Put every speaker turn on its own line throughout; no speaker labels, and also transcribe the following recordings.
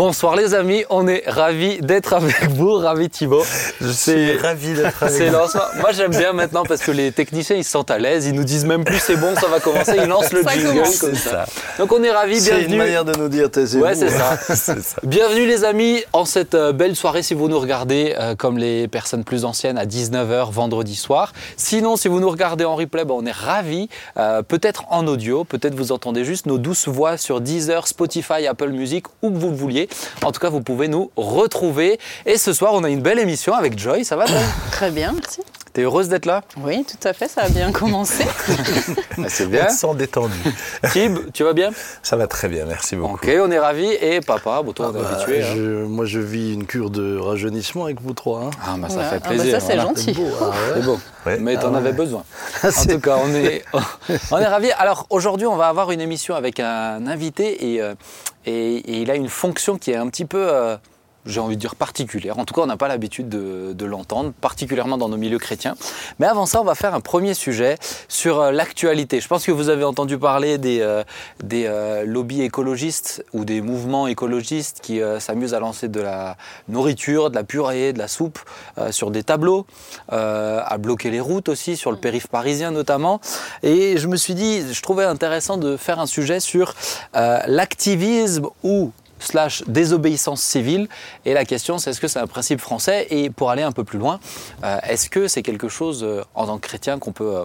Bonsoir les amis, on est ravis d'être avec vous, ravi Thibaut.
Je suis ravi d'être avec
C'est
vous.
lancement. Moi j'aime bien maintenant parce que les techniciens ils se sentent à l'aise, ils nous disent même plus c'est bon, ça va commencer, ils lancent le
Ça
jingle
commence.
comme ça.
ça.
Donc on est ravis,
C'est une
bienvenue.
manière de nous dire taisez-vous.
Ouais, c'est ça.
c'est ça.
Bienvenue les amis en cette euh, belle soirée si vous nous regardez euh, comme les personnes plus anciennes à 19h vendredi soir. Sinon si vous nous regardez en replay, ben, on est ravis. Euh, peut-être en audio, peut-être vous entendez juste nos douces voix sur Deezer, Spotify, Apple Music, où que vous le vouliez. En tout cas vous pouvez nous retrouver. Et ce soir on a une belle émission avec Joy, ça va Joy?
Très bien, merci.
T'es heureuse d'être là
Oui, tout à fait, ça a bien commencé.
Ah, C'est
On se sent détendu.
Tib, tu vas bien
Ça va très bien, merci beaucoup.
Ok, on est ravis. Et papa, bon, toi on est
Bah,
habitué. hein.
je- moi, je vis une cure de rajeunissement avec vous trois. hein.
Ah bah ça
Ouais.
fait
Ah bah
plaisir.
ça, c'est
voilà.
gentil.
beau, ah ouais.
C'est beau.
Ouais.
Mais t'en
Ah
avais
ouais.
besoin. En tout cas, on est, on est ravis. Alors aujourd'hui, on va avoir une émission avec un invité et, euh, et, et il a une fonction qui est un petit peu, euh, j'ai envie de dire particulière. En tout cas, on n'a pas l'habitude de, de l'entendre, particulièrement dans nos milieux chrétiens. Mais avant ça, on va faire un premier sujet sur euh, l'actualité. Je pense que vous avez entendu parler des, euh, des euh, lobbies écologistes ou des mouvements écologistes qui euh, s'amusent à lancer de la nourriture, de la purée, de la soupe sur des tableaux, à bloquer les routes aussi, sur le périph' parisien notamment. Et je me suis dit, je trouvais intéressant de faire un sujet sur l'activisme ou slash désobéissance civile. Et la question, c'est est-ce que c'est un principe français? Et pour aller un peu plus loin, euh, est-ce que c'est quelque chose, euh, en tant que chrétien, qu'on peut euh,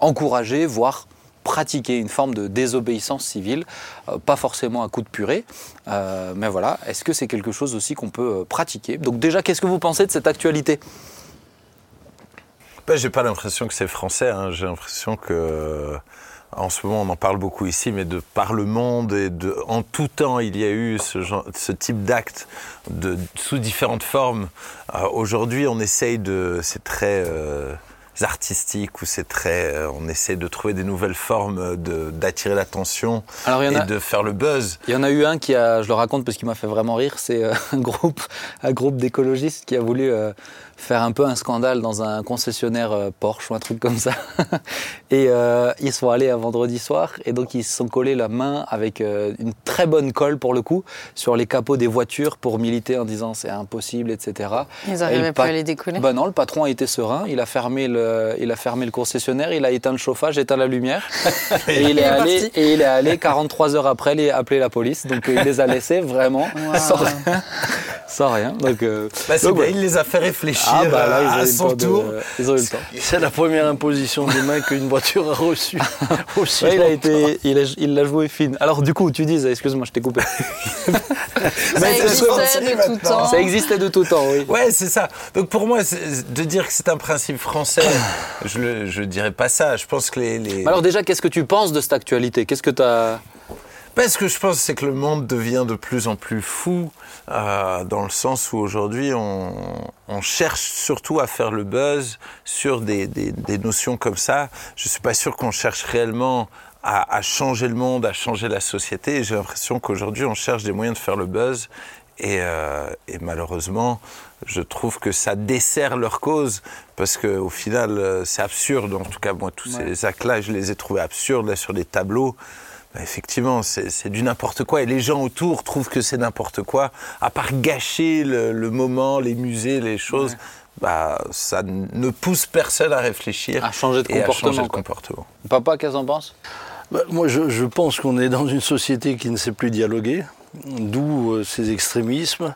encourager, voire pratiquer une forme de désobéissance civile, pas forcément à coup de purée, mais voilà, est-ce que c'est quelque chose aussi qu'on peut pratiquer? Donc déjà, qu'est-ce que vous pensez de cette actualité?
Ben, j'ai pas l'impression que c'est français. hein. J'ai l'impression que en ce moment on en parle beaucoup ici, mais de par le monde et de en tout temps il y a eu ce, genre, ce type d'acte de sous différentes formes. Euh, Aujourd'hui, on essaye de, c'est très euh, artistique ou c'est très, euh, on essaie de trouver des nouvelles formes d'attirer l'attention et
a,
de faire le buzz.
il y en a eu un qui a, je le raconte parce qu'il m'a fait vraiment rire, c'est un groupe, un groupe d'écologistes qui a voulu faire un peu un scandale dans un concessionnaire euh, Porsche ou un truc comme ça. et euh, ils sont allés un vendredi soir et donc ils se sont collés la main avec euh, une très bonne colle pour le coup sur les capots des voitures pour militer en disant c'est impossible, etc.
Ils n'arrivaient plus à les décoller.
Bah non, le patron a été serein, il a fermé le, il a fermé le concessionnaire, il a éteint le chauffage, éteint la lumière, et il est
Il est
allé,
parti.
et il est allé 43 heures après les, appeler la police, donc il les a laissés vraiment
Wow.
sans rien, sans rien. Donc, euh,
Bah, c'est
donc,
bien,
ouais.
il les a fait réfléchir
ah bah là, ils ont
à
eu le
son
temps de-
tour.
ils ont eu le temps.
C'est la première imposition des mains qu'une voiture a reçue. Aussi
Ouais, il a été, il a- il l'a joué fine. Alors du coup, tu disais, excuse-moi, je t'ai coupé.
Ça
Mais c'est
existait de tout
maintenant.
temps.
Ça existait de tout temps, oui.
Ouais, c'est ça. Donc pour moi, de dire que c'est un principe français, je ne je dirais pas ça. Je pense que les... les-
Alors déjà, qu'est-ce que tu penses de cette actualité? Qu'est-ce que tu as...
Ben, ce que je pense, c'est que le monde devient de plus en plus fou, euh, dans le sens où aujourd'hui, on, on cherche surtout à faire le buzz sur des, des, des notions comme ça. Je suis pas sûr qu'on cherche réellement à, à changer le monde, à changer la société. J'ai l'impression qu'aujourd'hui, on cherche des moyens de faire le buzz. Et, euh, et malheureusement, je trouve que ça dessert leur cause parce que au final, euh, c'est absurde. En tout cas, moi, tous
Ouais.
ces actes-là, je les ai trouvés absurdes là sur des tableaux. Bah, effectivement, c'est du n'importe quoi. Et les gens autour trouvent que c'est n'importe quoi. À part gâcher le, le moment, les musées, les choses, bah, ça ne pousse personne à réfléchir
À changer de
et à
comportement,
changer de
quoi.
comportement.
Papa, qu'est-ce que t'en penses?
Bah, moi, je, je pense qu'on est dans une société qui ne sait plus dialoguer, d'où euh, ces extrémismes.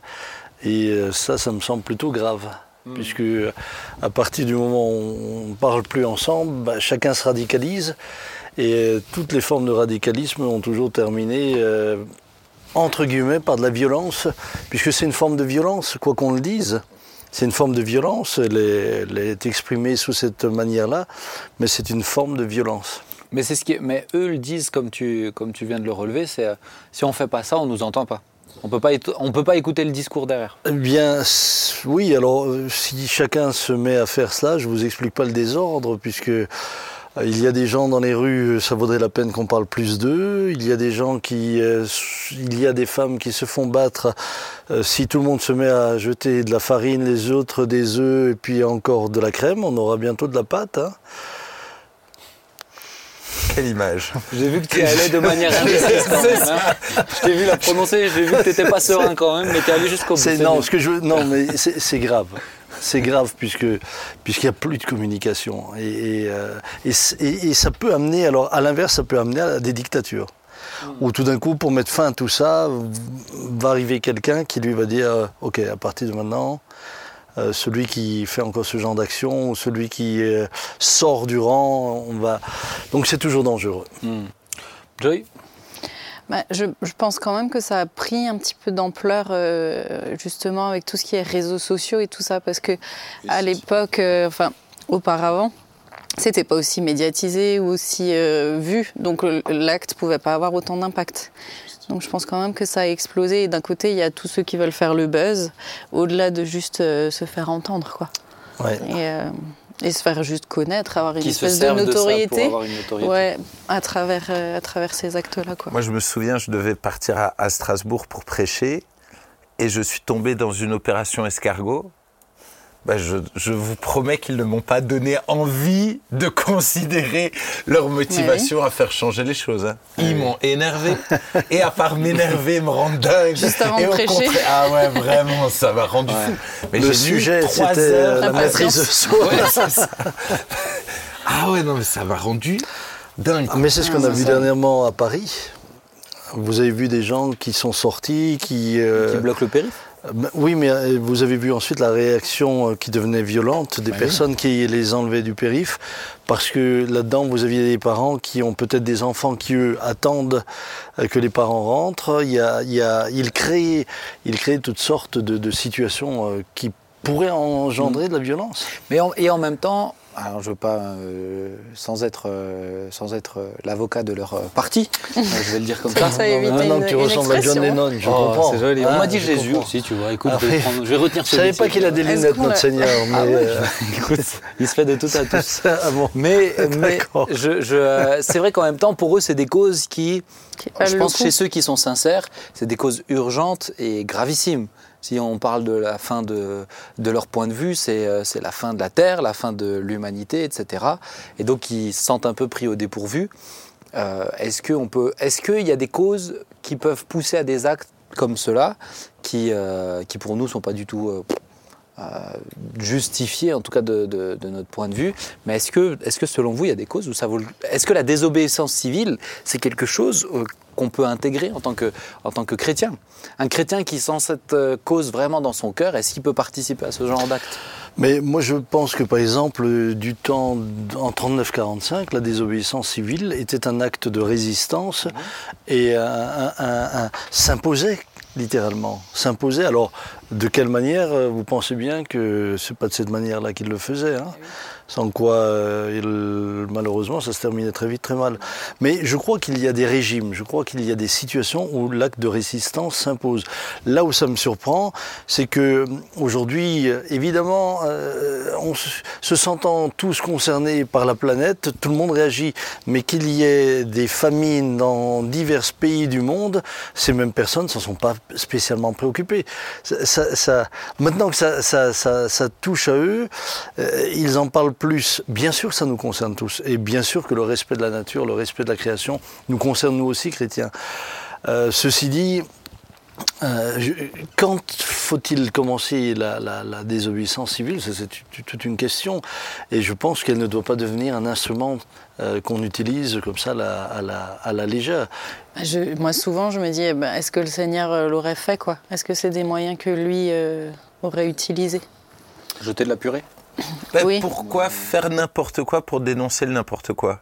Et euh, ça, ça me semble plutôt grave. Puisque euh, à partir du moment où on ne parle plus ensemble, bah, chacun se radicalise. Et euh, toutes les formes de radicalisme ont toujours terminé, euh, entre guillemets, par de la violence, puisque c'est une forme de violence, quoi qu'on le dise. C'est une forme de violence, elle est, elle est exprimée sous cette manière-là, mais c'est une forme de violence.
Mais c'est ce qui, est- mais eux le disent comme tu, comme tu viens de le relever, c'est euh, si on fait pas ça, on nous entend pas. On peut pas, éto- on peut pas écouter le discours derrière.
Eh bien, oui, alors si chacun se met à faire cela, je vous explique pas le désordre, puisque il y a des gens dans les rues, euh, ça vaudrait la peine qu'on parle plus d'eux. Il y a des gens qui, euh, il y a des femmes qui se font battre. Euh, si tout le monde se met à jeter de la farine, les autres des œufs, et puis encore de la crème, on aura bientôt de la pâte. hein.
quelle image
J'ai vu que tu y allais de manière indécise quand même. hein. Je t'ai vu la prononcer, j'ai vu que tu n'étais pas serein quand même, mais tu es allé jusqu'au bout.
Non, ce que je veux- non, mais c'est grave. C'est grave puisque puisqu'il n'y a plus de communication. Et, et, euh, et ça peut amener alors à l'inverse ça peut amener à des dictatures. Où tout d'un coup pour mettre fin à tout ça va arriver quelqu'un qui lui va dire euh, ok à partir de maintenant euh, celui qui fait encore ce genre d'action ou celui qui euh, sort du rang on va donc c'est toujours dangereux.
Joy?
Bah, je, je pense quand même que ça a pris un petit peu d'ampleur euh, justement avec tout ce qui est réseaux sociaux et tout ça parce que à l'époque, euh, enfin auparavant, c'était pas aussi médiatisé ou aussi euh, vu, donc le- l'acte pouvait pas avoir autant d'impact. Donc je pense quand même que ça a explosé. Et d'un côté, il y a tous ceux qui veulent faire le buzz, au-delà de juste euh, se faire entendre, quoi.
Ouais.
Et, euh, et se faire juste connaître, avoir une
qui se
espèce de
servent de ça pour
notoriété.
avoir une notoriété.
Ouais, à travers, euh, à travers ces actes-là, quoi.
Moi, je me souviens, je devais partir à, à Strasbourg pour prêcher et je suis tombé dans une opération escargot. Bah, je, je vous promets qu'ils ne m'ont pas donné envie de considérer leur motivation à faire changer les choses. hein. Ils m'ont énervé. Et à part m'énerver, me rendre dingue.
Juste avant
et
de
au
prêcher.
contraire- ah ouais, vraiment, ça m'a rendu
Ouais.
fou. Mais
Le sujet c'était
heures.
la maîtrise de soi.
Ouais, c'est ça. Ah ouais, non, mais ça m'a rendu dingue.
Ah, Mais c'est ce qu'on
Ah,
a vu
ça.
dernièrement à Paris. Vous avez vu des gens qui sont sortis, qui... euh,
Qui bloque le périph'
oui, mais euh, vous avez vu ensuite la réaction euh, qui devenait violente des
Bah oui.
personnes qui les enlevaient du périph. Parce que là-dedans, vous aviez des parents qui ont peut-être des enfants qui, eux, attendent euh, que les parents rentrent. Il y a, il y a, ils, créent, ils créent toutes sortes de, de situations qui pourraient engendrer de la violence.
Mais en- et en même temps, alors je veux pas, euh, sans être, euh, sans être euh, l'avocat de leur euh, parti, euh, je vais le dire comme ça.
Ça évite
Ah non,
une-
tu
une
ressembles à John. Lennon, je
Oh,
comprends.
c'est joli. On
Ah,
m'a dit Jésus
comprends.
aussi, tu vois. Écoute,
Ah
je, vais prendre- je vais retenir
Je savais pas qu'il a des lunettes, notre Seigneur. Mais,
Ah ouais,
euh,
Écoute, il se fait de tout à tous.
ah bon.
Mais, mais
D'accord.
je, je, euh, c'est vrai qu'en même temps, pour eux, c'est des causes qui,
Qui
je pense, chez ceux qui sont sincères, c'est des causes urgentes et gravissimes. Si on parle de la fin de, leur point de vue, c'est euh, c'est la fin de la Terre, la fin de l'humanité, etc. Et donc, ils se sentent un peu pris au dépourvu. Euh, est-ce qu'il y a des causes qui peuvent pousser à des actes comme cela, qui, euh, pour nous sont pas du tout euh, justifiés, en tout cas de, notre point de vue. Mais est-ce que, est-ce que selon vous, il y a des causes où ça vaut, le- est-ce que la désobéissance civile, c'est quelque chose euh, qu'on peut intégrer en tant que, en tant que chrétien? Un chrétien qui sent cette euh, cause vraiment dans son cœur, est-ce qu'il peut participer à ce genre d'acte?
Mais moi, je pense que, par exemple, du temps en 39-45, la désobéissance civile était un acte de résistance et s'imposait littéralement, s'imposait. Alors, de quelle manière euh, Vous pensez bien que c'est pas de cette manière-là qu'il le faisait. hein? Sans quoi, euh, il- malheureusement, ça se terminait très vite, très mal. Mais je crois qu'il y a des régimes, je crois qu'il y a des situations où l'acte de résistance s'impose. Là où ça me surprend, c'est que aujourd'hui, euh, évidemment, euh, on se, se sentant tous concernés par la planète, tout le monde réagit. Mais qu'il y ait des famines dans divers pays du monde, ces mêmes personnes s'en sont pas spécialement préoccupées. Ça, maintenant que ça, touche à eux, euh, ils en parlent plus. Bien sûr, ça nous concerne tous. Et bien sûr que le respect de la nature, le respect de la création, nous concerne nous aussi, chrétiens. Euh, ceci dit, euh, quand faut-il commencer la, désobéissance civile? C'est toute une question. Et je pense qu'elle ne doit pas devenir un instrument euh, qu'on utilise comme ça à la, à la- à la légère.
Je- moi, souvent, je me dis, eh ben, est-ce que le Seigneur euh, l'aurait fait, quoi? Est-ce que c'est des moyens que lui euh, aurait utilisés?
Jeter de la purée?
Ben,
Oui.
Pourquoi faire n'importe quoi pour dénoncer le n'importe quoi?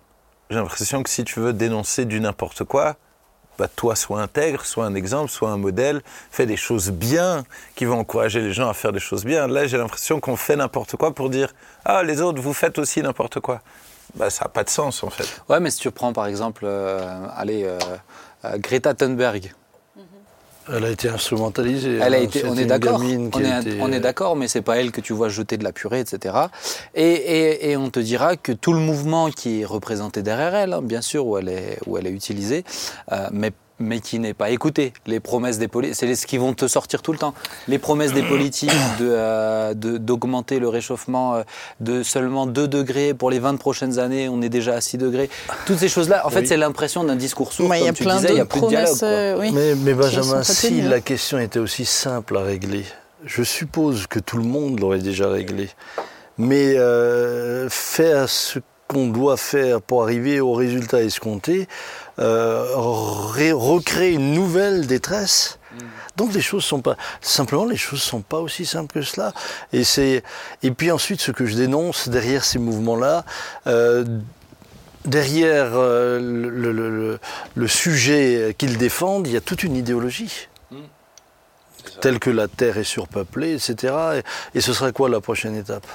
J'ai l'impression que si tu veux dénoncer du n'importe quoi, bah, toi, sois intègre, sois un exemple, sois un modèle, fais des choses bien qui vont encourager les gens à faire des choses bien. Là, j'ai l'impression qu'on fait n'importe quoi pour dire Ah, les autres, vous faites aussi n'importe quoi. Bah, ça n'a pas de sens, en fait.
Ouais, mais si tu prends par exemple, euh, allez, euh, euh, Greta Thunberg,
Elle a été instrumentalisée.
Elle a
hein.
été, on est d'accord. On, est,
été-
on est d'accord, mais c'est pas elle que tu vois jeter de la purée, etc. Et, et- et on te dira que tout le mouvement qui est représenté derrière elle, hein, bien sûr, où elle est, où elle est utilisée, euh, mais mais qui n'est pas écouté. Les promesses des politiques, c'est ce qui vont te sortir tout le temps. Les promesses des politiques euh, d'augmenter de, le réchauffement euh, de seulement 2 degrés pour les 20 prochaines années, on est déjà à 6 degrés. Toutes ces choses-là, en fait, c'est l'impression d'un discours sourd, comme tu disais, il n'y a plus de dialogue.
Euh,
mais, mais Benjamin, si la question était aussi simple à régler, je suppose que tout le monde l'aurait déjà réglé. Mais faire ce qu'on doit faire pour arriver au résultat escompté, recréer une nouvelle détresse. Donc les choses sont pas simplement les choses sont pas aussi simples que cela. Et c'est et puis ensuite ce que je dénonce derrière ces mouvements-là. Euh, derrière euh, le, le, sujet qu'ils défendent, il y a toute une idéologie. Mm. Telle que la Terre est surpeuplée, etc. et ce sera quoi la prochaine étape?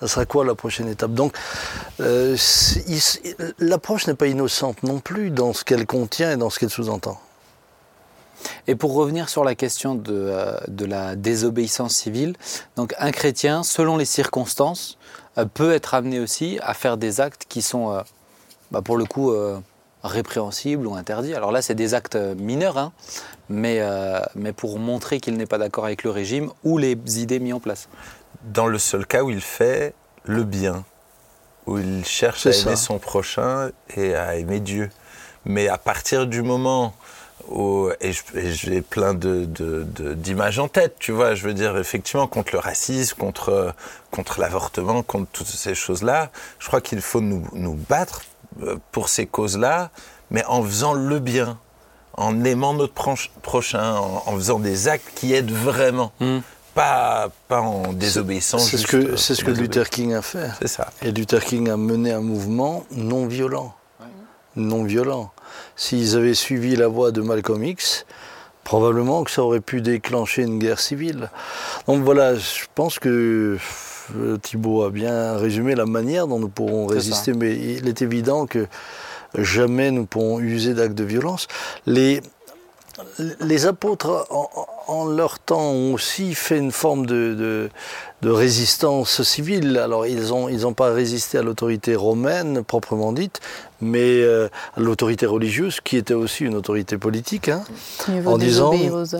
Ça sera quoi la prochaine étape? Donc, euh, l'approche n'est pas innocente non plus dans ce qu'elle contient et dans ce qu'elle sous-entend.
Et pour revenir sur la question de, euh, la désobéissance civile, donc un chrétien, selon les circonstances, euh, peut être amené aussi à faire des actes qui sont, bah, pour le coup, répréhensibles ou interdits. Alors là, c'est des actes mineurs, hein, mais pour montrer qu'il n'est pas d'accord avec le régime ou les idées mises en place
dans le seul cas où il fait le bien, où il cherche à aimer son prochain et à aimer Dieu. Mais à partir du moment où, et j'ai plein d'images de, en tête, tu vois, je veux dire, effectivement, contre le racisme, contre, contre l'avortement, contre toutes ces choses-là, je crois qu'il faut nous, nous, battre euh, pour ces causes-là, mais en faisant le bien, en aimant notre prochain, en, faisant des actes qui aident vraiment. Mmh pas, pas en désobéissance.
C'est ce que, c'est ce que Luther King a fait.
C'est ça.
Et Luther King a mené un mouvement non violent. Non violent. S'ils avaient suivi la voie de Malcolm X, probablement que ça aurait pu déclencher une guerre civile. Donc voilà, je pense que euh, Thibault a bien résumé la manière dont nous pourrons résister, mais il est évident que jamais nous pourrons user d'actes de violence. Les, les apôtres, en, leur temps, ont aussi fait une forme de, résistance civile. Alors, ils n'ont ils ont pas résisté à l'autorité romaine, proprement dite, mais euh, à l'autorité religieuse, qui était aussi une autorité politique, hein, en disant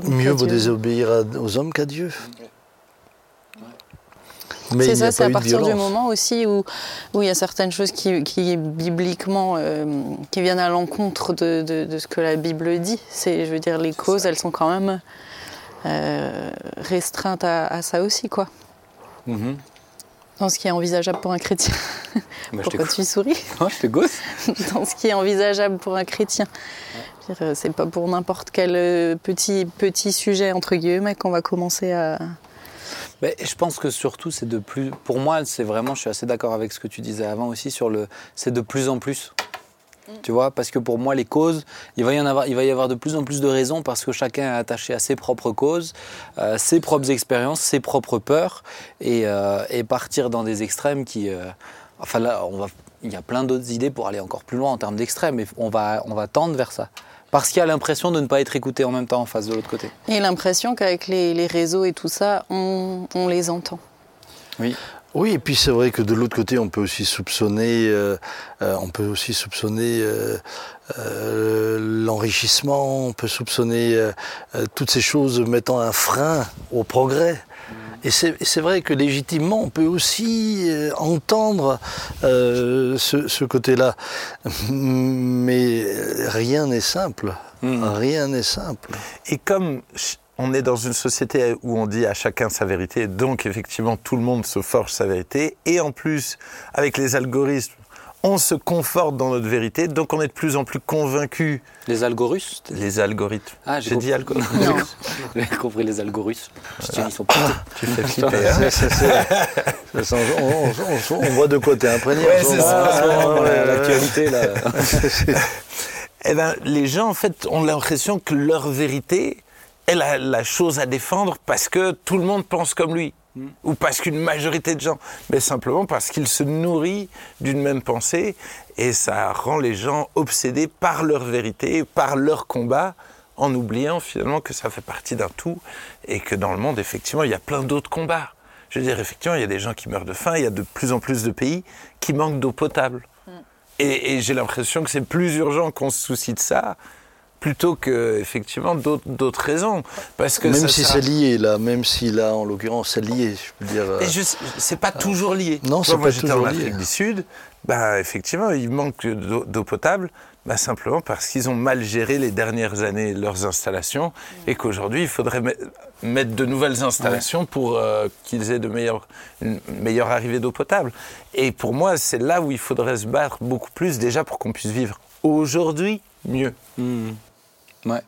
mieux vaut désobéir aux hommes qu'à Dieu.
C'est ça, c'est à partir du moment aussi où, où il y a certaines choses qui, qui bibliquement, euh, qui viennent à l'encontre de, de, ce que la Bible dit. C'est, je veux dire, les causes, elles sont quand même euh, restreintes à, ça aussi, quoi. Mm-hmm. Dans ce qui est envisageable pour un chrétien. Bah, Pourquoi tu souris
oh, Je te gosse.
Dans ce qui est envisageable pour un chrétien. C'est pas pour n'importe quel euh, petit, petit sujet, entre guillemets, qu'on va commencer à,
je pense que surtout, c'est de plus. Pour moi, c'est vraiment, je suis assez d'accord avec ce que tu disais avant aussi sur le. C'est de plus en plus. Mm. Tu vois, parce que pour moi, les causes, il va, y en avoir, il va y avoir de plus en plus de raisons parce que chacun est attaché à ses propres causes, euh, ses propres expériences, ses propres peurs, et, euh, et, partir dans des extrêmes qui. Euh, enfin là, on va, il y a plein d'autres idées pour aller encore plus loin en termes d'extrêmes, et on va, on va tendre vers ça parce qu'il y a l'impression de ne pas être écouté en même temps en face de l'autre côté.
Et l'impression qu'avec les, réseaux et tout ça, on, les entend.
Oui.
Oui, et puis c'est vrai que de l'autre côté, on peut aussi soupçonner, euh, euh, on peut aussi soupçonner euh, l'enrichissement, on peut soupçonner toutes ces choses mettant un frein au progrès. Et c'est vrai que légitimement, on peut aussi euh, entendre euh, ce, côté-là. Mais rien n'est simple. Hmm. Rien n'est simple.
Et comme on est dans une société où on dit à chacun sa vérité, donc effectivement tout le monde se forge sa vérité, et en plus, avec les algorithmes, on se conforte dans notre vérité, donc on est de plus en plus convaincu.
Les algorithmes
Les algorithmes.
Ah, j'ai dit algorithmes. J'ai compris les algorithmes. ils sont
Tu fais flipper. Hein
on, voit de quoi t'es imprégné.
Ouais, c'est ça, l'actualité là.
eh ben, les gens en fait ont l'impression que leur vérité est la chose à défendre parce que tout le monde pense comme lui. Hmm. ou parce qu'une majorité de gens, mais simplement parce qu'ils se nourrissent d'une même pensée et ça rend les gens obsédés par leur vérité, par leur combat, en oubliant finalement que ça fait partie d'un tout et que dans le monde, effectivement, il y a plein d'autres combats. Je veux dire, effectivement, il y a des gens qui meurent de faim, il y a de plus en plus de pays qui manquent d'eau potable. Hmm. Et, et j'ai l'impression que c'est plus urgent qu'on se soucie de ça plutôt que effectivement d'autres d'autres raisons. Parce que
même
ça
si
à-
c'est lié, là, même si là, en l'occurrence, c'est lié, je peux dire. euh,
Et je c'est pas toujours lié.
Non, c'est
moi,
pas
j'étais
toujours
en
lié.
Afrique du Sud. Bah, effectivement, il manque d'eau potable. Bah, simplement parce qu'ils ont mal géré les dernières années leurs installations et qu'aujourd'hui il faudrait me- mettre de nouvelles installations pour euh, qu'ils aient de meilleures, une meilleure arrivée d'eau potable. Et pour moi, c'est là où il faudrait se battre beaucoup plus déjà pour qu'on puisse vivre aujourd'hui mieux.
Ouais.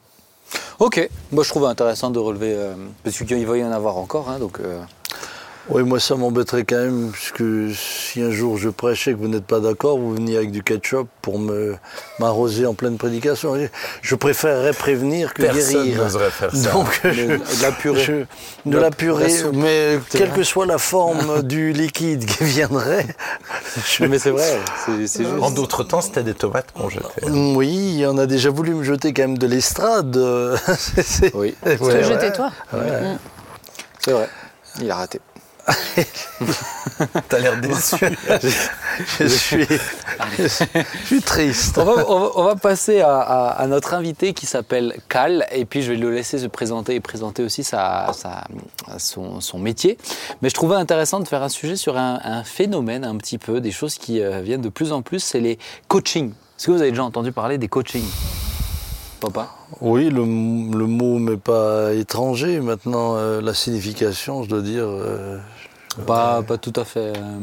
Ok, moi je trouve intéressant de relever, euh, parce qu'il va y en avoir encore, hein, donc... euh,
Oui, moi ça m'embêterait quand même, parce que si un jour je prêchais que vous n'êtes pas d'accord, vous veniez avec du ketchup pour me m'arroser en pleine prédication. Je préférerais prévenir que
Personne
guérir.
n'oserait faire ça.
Donc,
de,
je-
de la purée.
je- de la purée,
la
mais
C'est
quelle que soit la forme du liquide qui viendrait. je-
Mais c'est vrai, c'est c'est juste.
En d'autres temps, c'était des tomates qu'on jetait.
Oui, on a déjà voulu me jeter quand même de l'estrade. euh, c'est- c'est-
Oui,
ouais.
jeter toi.
c'est vrai. Il a raté.
T'as l'air déçu.
Je suis, je suis triste.
On va, on va- on va passer à, à- à notre invité qui s'appelle Cal, et puis je vais le laisser se présenter et présenter aussi sa, sa- son, son métier. Mais je trouvais intéressant de faire un sujet sur un, un phénomène un petit peu, des choses qui euh, viennent de plus en plus, c'est les coachings. Est-ce que vous avez déjà entendu parler des coachings? Papa
Oui, le, mot m'est pas étranger. Maintenant, euh, la signification, je dois dire, euh,
pas, pas tout à fait. euh.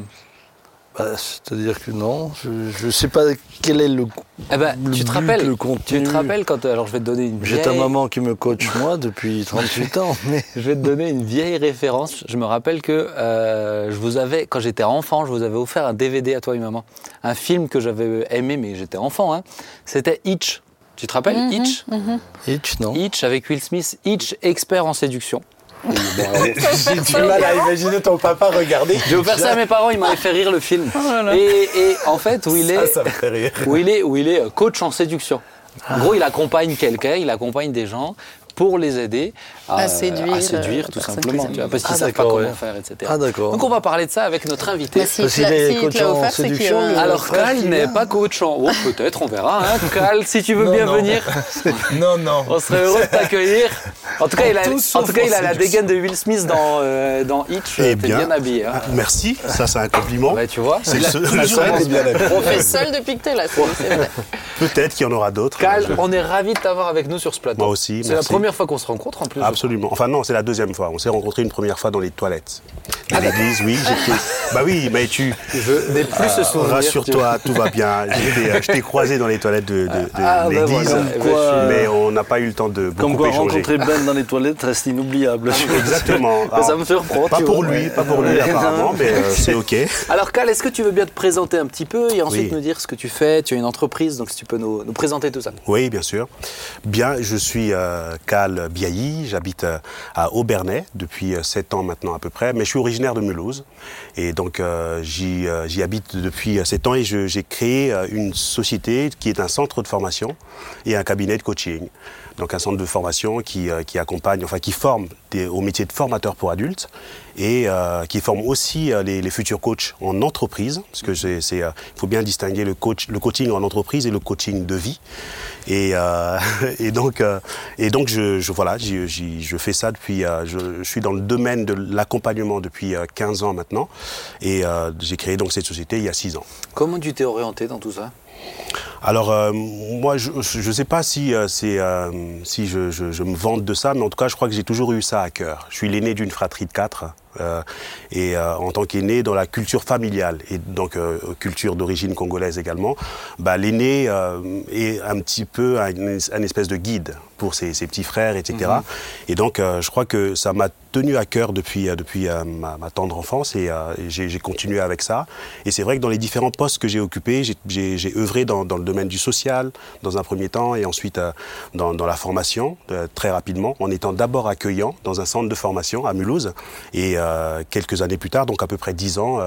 bah, c'est-à-dire que non, je ne sais pas quel est le.
Eh ben,
Le
tu te
but,
rappelles
le
Tu
contenu.
te rappelles quand alors je vais te donner une
J'ai ta
vieille-
maman qui me coach moi depuis 38 ans, mais
Je vais te donner une vieille référence. Je me rappelle que euh, je vous avais, quand j'étais enfant, je vous avais offert un DVD à toi et maman. Un film que j'avais aimé, mais j'étais enfant. Hein. C'était Hitch. Tu te rappelles
Mhm,
Hitch
Hitch, non
Hitch avec Will Smith. Hitch, expert en séduction. Bon,
J'ai du mal à imaginer ton papa regarder.
J'ai offert ça à mes parents, ils m'avaient fait rire le film.
là.
Et, et en fait, où il est,
Ça, ça me fait rire.
où il est, où il est coach en séduction. En gros, il accompagne quelqu'un, il accompagne des gens pour les aider à,
À séduire,
à séduire,
euh,
tout
personne
simplement.
qu'ils
tu vois, parce qu'ils
Ah,
savent pas
d'accord,
comment
ouais.
faire, etc.
Ah, d'accord.
Donc on va parler de ça avec notre invité.
Bah, s'il
Parce
l'a-
qu'il est coach
l'a
en séduction,
Alors Cal n'est pas coach en... Oh peut-être, on verra. Hein. Cal, si tu veux
Non,
bien
non.
venir,
Non, non.
on serait heureux de t'accueillir. En tout cas, il a,
Tout
en tout cas, il a la dégaine de Will Smith dans, euh, dans Hitch.
Eh
T'es
bien,
bien habillé. Hein.
Ah, merci, ça c'est un compliment.
Ouais, tu vois.
C'est
commence
serais bien
On fait seul depuis que t'es là.
Peut-être qu'il y en aura d'autres.
Cal, on est ravis de t'avoir avec nous sur ce plateau.
Moi aussi,
C'est la première fois qu'on se rencontre en plus.
Absolument. Enfin non, c'est la deuxième fois. On s'est rencontrés une première fois dans les toilettes.
Ah,
À l'église, oui. j'étais- Bah oui, mais tu...
Je n'ai plus ce souvenir.
Rassure-toi, tout va bien. J'étais, euh, Je t'ai croisé dans les toilettes de, de- de
Ah, bah
l'église,
voilà. Eh ben,
mais on n'a pas eu le temps de
Comme
beaucoup
quoi,
échanger.
rencontrer Ben dans les toilettes reste inoubliable.
Exactement.
tu- Ça me surprend.
Pas
tu
pour
vois.
lui, pas pour lui apparemment, mais euh, c'est ok.
Alors Cal, est-ce que tu veux bien te présenter un petit peu et ensuite
Oui.
nous dire ce que tu fais? Tu as une entreprise, donc si tu peux nous, nous présenter tout ça.
Oui, bien sûr. Bien, je suis euh, Cal Biailly, j'habite euh, à Aubernais depuis 7 ans maintenant à peu près, mais je suis originaire de Mulhouse. Et donc euh, j'y euh, habite depuis 7 ans et j'ai créé euh, une société qui est un centre de formation et un cabinet de coaching. Donc un centre de formation qui, euh, accompagne, enfin qui forme au métier de formateur pour adultes et euh, qui forme aussi euh, les, futurs coachs en entreprise, parce que c'est, il faut bien distinguer le, coach, le coaching en entreprise et le coaching de vie. Et, donc, et donc je, voilà, je fais ça depuis, je, suis dans le domaine de l'accompagnement depuis euh, 15 ans maintenant, et j'ai créé donc cette société il y a 6 ans.
Comment tu t'es orienté dans tout ça?
Alors euh, moi, je ne sais pas si, euh, euh, je, me vante de ça, mais en tout cas, je crois que j'ai toujours eu ça à cœur. Je suis l'aîné d'une fratrie de quatre. et en tant qu'aîné dans la culture familiale et donc culture d'origine congolaise également, bah, l'aîné est un petit peu un espèce de guide pour ses, ses petits frères, etc. Et donc euh, je crois que ça m'a tenu à cœur depuis, euh, depuis euh, ma, ma tendre enfance et, euh, et j'ai continué avec ça. Et c'est vrai que dans les différents postes que j'ai occupés, j'ai- œuvré dans, dans le domaine du social dans un premier temps et ensuite dans, dans la formation très rapidement, en étant d'abord accueillant dans un centre de formation à Mulhouse. Et quelques années plus tard, donc à peu près dix ans,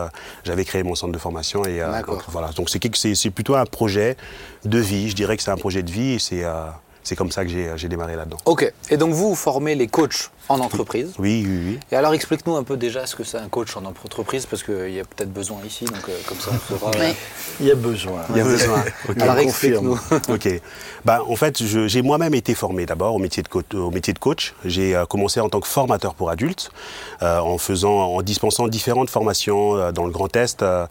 j'avais créé mon centre de formation. Et donc, voilà, donc c'est plutôt un projet de vie. Je dirais que c'est un projet de vie et c'est c'est comme ça que j'ai j'ai démarré là-dedans.
Ok. Et donc vous formez les coachs en entreprise.
Oui, oui, oui.
Et alors explique-nous un peu déjà ce que c'est un coach en entreprise, parce qu'il y a peut-être besoin ici, donc euh, comme ça on saura.
Oui.
Il y a besoin.
Il y a besoin. Alors
Je confirme.
explique-nous.
Ok. Bah, en fait, j'ai moi-même été formé d'abord au métier de coach. Au métier de coach. J'ai euh, commencé en tant que formateur pour adultes, euh, en faisant, en dispensant différentes formations euh, dans le Grand Est. euh,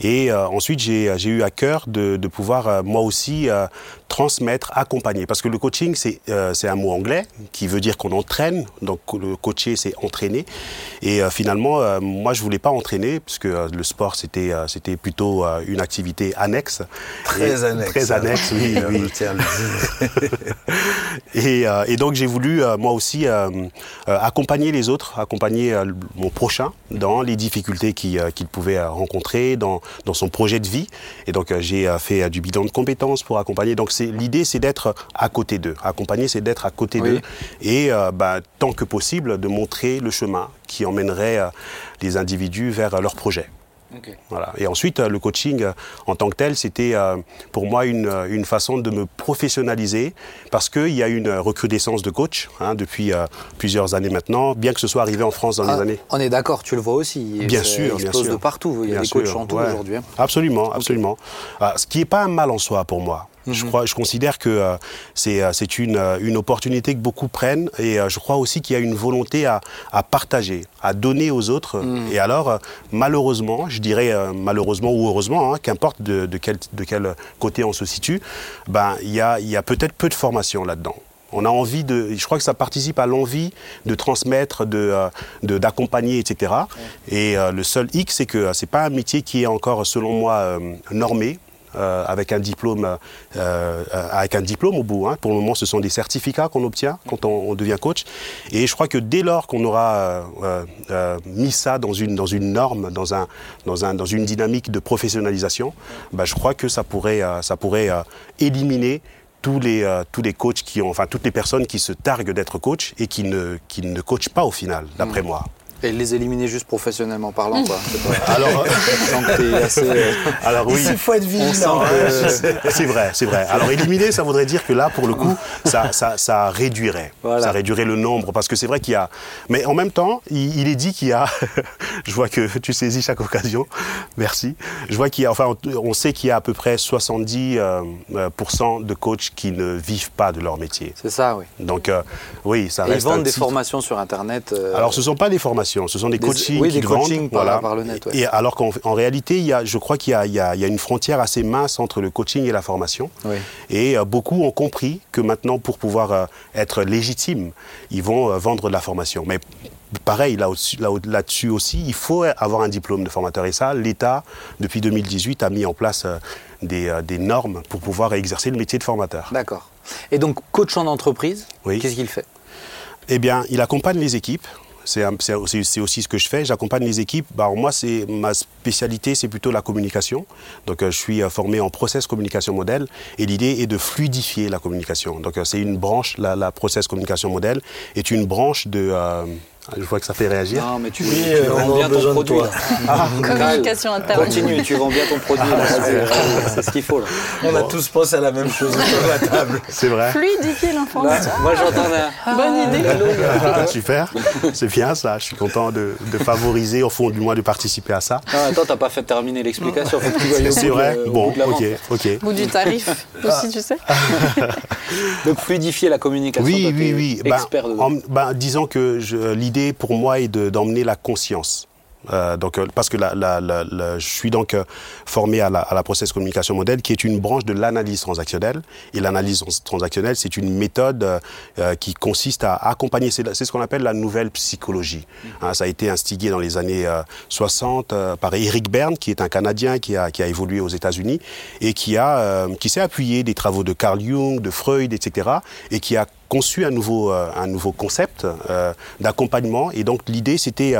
et euh, ensuite, j'ai eu à cœur de, de pouvoir euh, moi aussi euh, transmettre, accompagner. Parce que le coaching, c'est euh, c'est un mot anglais qui veut dire qu'on entraîne. Donc le coacher, c'est entraîner. Et euh, finalement, euh, moi, je voulais pas entraîner parce que euh, le sport, c'était c'était plutôt une activité annexe.
Très
Et-
annexe.
Très annexe, oui. Et, et donc j'ai voulu moi aussi accompagner les autres, accompagner mon prochain dans les difficultés qu'il pouvait rencontrer dans, dans son projet de vie. Et donc j'ai fait du bilan de compétences pour accompagner. Donc l'idée c'est d'être à côté d'eux. Accompagner c'est d'être à côté
Oui.
d'eux et euh, bah, tant que possible de montrer le chemin qui emmènerait euh, les individus vers euh, leur projet. Voilà. Et ensuite, euh, le coaching en tant que tel, c'était pour moi une, une façon de me professionnaliser parce qu'il y a une recrudescence de coachs hein, depuis plusieurs années maintenant, bien que ce soit arrivé en France dans
Ah,
les années.
On est d'accord, tu le vois aussi.
Bien sûr, bien sûr.
de partout. Il y a
Bien
des coachs
sûr,
en tout
ouais.
aujourd'hui. hein.
Absolument, absolument. Ah, ce qui n'est pas un mal en soi pour moi. Je,
Mhm.
crois, je considère que euh, c'est euh, c'est une, euh, une opportunité que beaucoup prennent et euh, je crois aussi qu'il y a une volonté à, à partager, à donner aux autres.
Mhm.
Et alors, euh, malheureusement, je dirais euh, malheureusement ou heureusement, hein, qu'importe de, de, quel, de quel côté on se situe, ben, il y a, il y a peut-être peu de formation là-dedans. On a envie de, je crois que ça participe à l'envie de transmettre, de, de- d'accompagner, etc. Et euh, le seul hic, c'est que c'est pas un métier qui est encore, selon moi, euh, normé. Euh, avec un diplôme, euh, euh, avec un diplôme au bout. hein. Pour le moment, ce sont des certificats qu'on obtient quand on, on devient coach. Et je crois que dès lors qu'on aura euh, mis ça dans une, dans une norme, dans, un, dans, un, dans une dynamique de professionnalisation, bah, je crois que ça pourrait, ça pourrait éliminer tous les, tous les coachs qui ont, enfin toutes les personnes qui se targuent d'être coach et qui ne, qui ne coachent pas au final, d'après moi.
Et les éliminer juste professionnellement parlant, quoi. Pas-
Alors,
assez. euh,
alors oui.
Il faut être vigilant.
que-
C'est vrai, c'est vrai. Alors éliminer, ça voudrait dire que là, pour le coup, ça, ça, ça réduirait.
Voilà.
Ça réduirait le nombre, parce que c'est vrai qu'il y a... Mais en même temps, il, il est dit qu'il y a... Je vois que tu saisis chaque occasion. Merci. Je vois qu'il y a... Enfin, on, sait qu'il y a à peu près 70% euh, euh, de coachs qui ne vivent pas de leur métier.
C'est ça, oui.
Donc, euh, oui, ça
Et ils
reste un
vendent des
titre.
formations sur Internet. euh,
Alors, ce ne sont pas des formations, ce sont des,
Des-
coachings
oui,
qu'ils
des
vendent.
coachings par- par le net, ouais.
Et alors qu'en en réalité, il y a, je crois qu'il y a, il y y a une frontière assez mince entre le coaching et la formation.
Oui.
Et euh, beaucoup ont compris que maintenant, pour pouvoir euh, être légitimes, ils vont euh, vendre de la formation. Mais pareil, là au-dessus- là- là-dessus aussi, il faut avoir un diplôme de formateur. Et ça, l'État, depuis 2018, a mis en place des, des normes pour pouvoir exercer le métier de formateur.
D'accord. Et donc, coach en entreprise,
Oui.
qu'est-ce qu'il fait?
Eh bien, il accompagne les équipes. C'est aussi, ce que je fais. J'accompagne les équipes. Bah, moi, c'est ma spécialité, c'est plutôt la communication. Donc, euh, je suis euh, formé en process communication modèle. Et l'idée est de fluidifier la communication. Donc, euh, c'est une branche, la process communication modèle est une branche de. Euh, je vois que ça fait réagir.
Non, mais tu,
Oui,
tu
euh, on
vends bien ton produit.
toi.
là.
Communication
Kyle,
interne.
Continue, tu vends bien ton produit. vas-y, C'est ce qu'il faut. Là.
On a tous pensé à la même chose autour de la table.
C'est vrai.
Fluidifier l'information.
moi, j'entends un.
Bonne idée.
Ah, super, c'est bien ça. Je suis content de, de favoriser, au fond du moins, de participer à ça.
Non, attends, t'as pas fait terminer l'explication. Au
C'est vrai.
de- au
Bon,
la
ok, ok.
Bout du tarif aussi, tu sais.
Donc, fluidifier la communication.
Oui,
toi,
oui, oui. Ben,
Expert
en- ben, disons que je- pour moi est de- d'emmener la conscience. Euh, donc, euh, parce que la- je suis donc euh, formé à la, à la process communication modèle, qui est une branche de l'analyse transactionnelle. Et l'analyse trans- transactionnelle, c'est une méthode qui consiste à accompagner. C'est ce qu'on appelle la nouvelle psychologie. Hein, ça a été instigé dans les années euh, 60 euh, par Eric Berne, qui est un Canadien qui a, qui a évolué aux États-Unis et qui a qui s'est appuyé des travaux de Carl Jung, de Freud, etc. et qui a conçu un nouveau, euh, concept euh, d'accompagnement. Et donc l'idée, c'était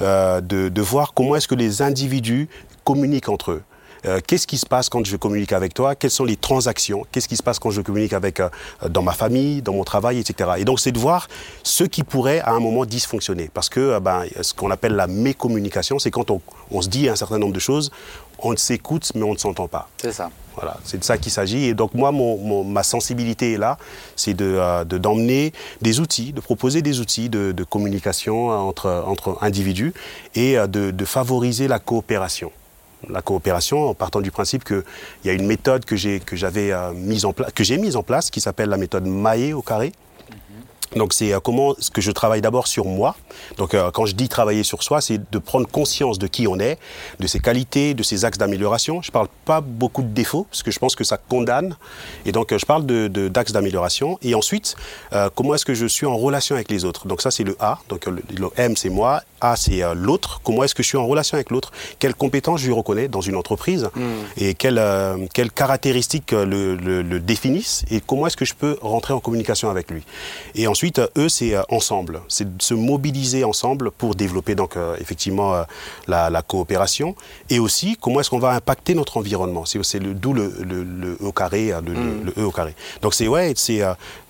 euh, de, de voir comment est-ce que les individus communiquent entre eux. Euh, qu'est-ce qui se passe quand je communique avec toi, quelles sont les transactions, qu'est-ce qui se passe quand je communique avec euh, dans ma famille, dans mon travail, etc. Et donc c'est de voir ce qui pourrait à un moment dysfonctionner, parce que euh, ben, ce qu'on appelle la mécommunication, c'est quand on, on se dit un certain nombre de choses, on s'écoute mais on ne s'entend pas.
C'est ça.
Voilà, c'est de ça qu'il s'agit. Et donc moi, mon, mon- ma sensibilité est là, c'est de, de- d'emmener des outils, de proposer des outils de, de communication entre, entre individus et de, de favoriser la coopération. La coopération, en partant du principe qu'il y a une méthode que j'ai euh, mise en place, que j'ai mise en place, qui s'appelle la méthode Maé au carré. Donc c'est euh, comment ce que je travaille d'abord sur moi. Donc euh, quand je dis travailler sur soi, c'est de prendre conscience de qui on est, de ses qualités, de ses axes d'amélioration. Je parle pas beaucoup de défauts parce que je pense que ça condamne. Et donc euh, je parle de, de- d'axes d'amélioration. Et ensuite, euh, comment est-ce que je suis en relation avec les autres. Donc ça c'est le A. Donc le, le M c'est moi, A c'est l'autre. Comment est-ce que je suis en relation avec l'autre Quelles compétences je lui reconnais dans une entreprise et quelles, euh, quelles caractéristiques le, le- le définissent et comment est-ce que je peux rentrer en communication avec lui. Et ensuite, euh, eux, c'est euh, ensemble, c'est de se mobiliser ensemble pour développer donc euh, effectivement la, la coopération et aussi comment est-ce qu'on va impacter notre environnement? C'est d'où le, le, le E au carré, euh, le, le- le E au carré. Donc c'est ouais, c'est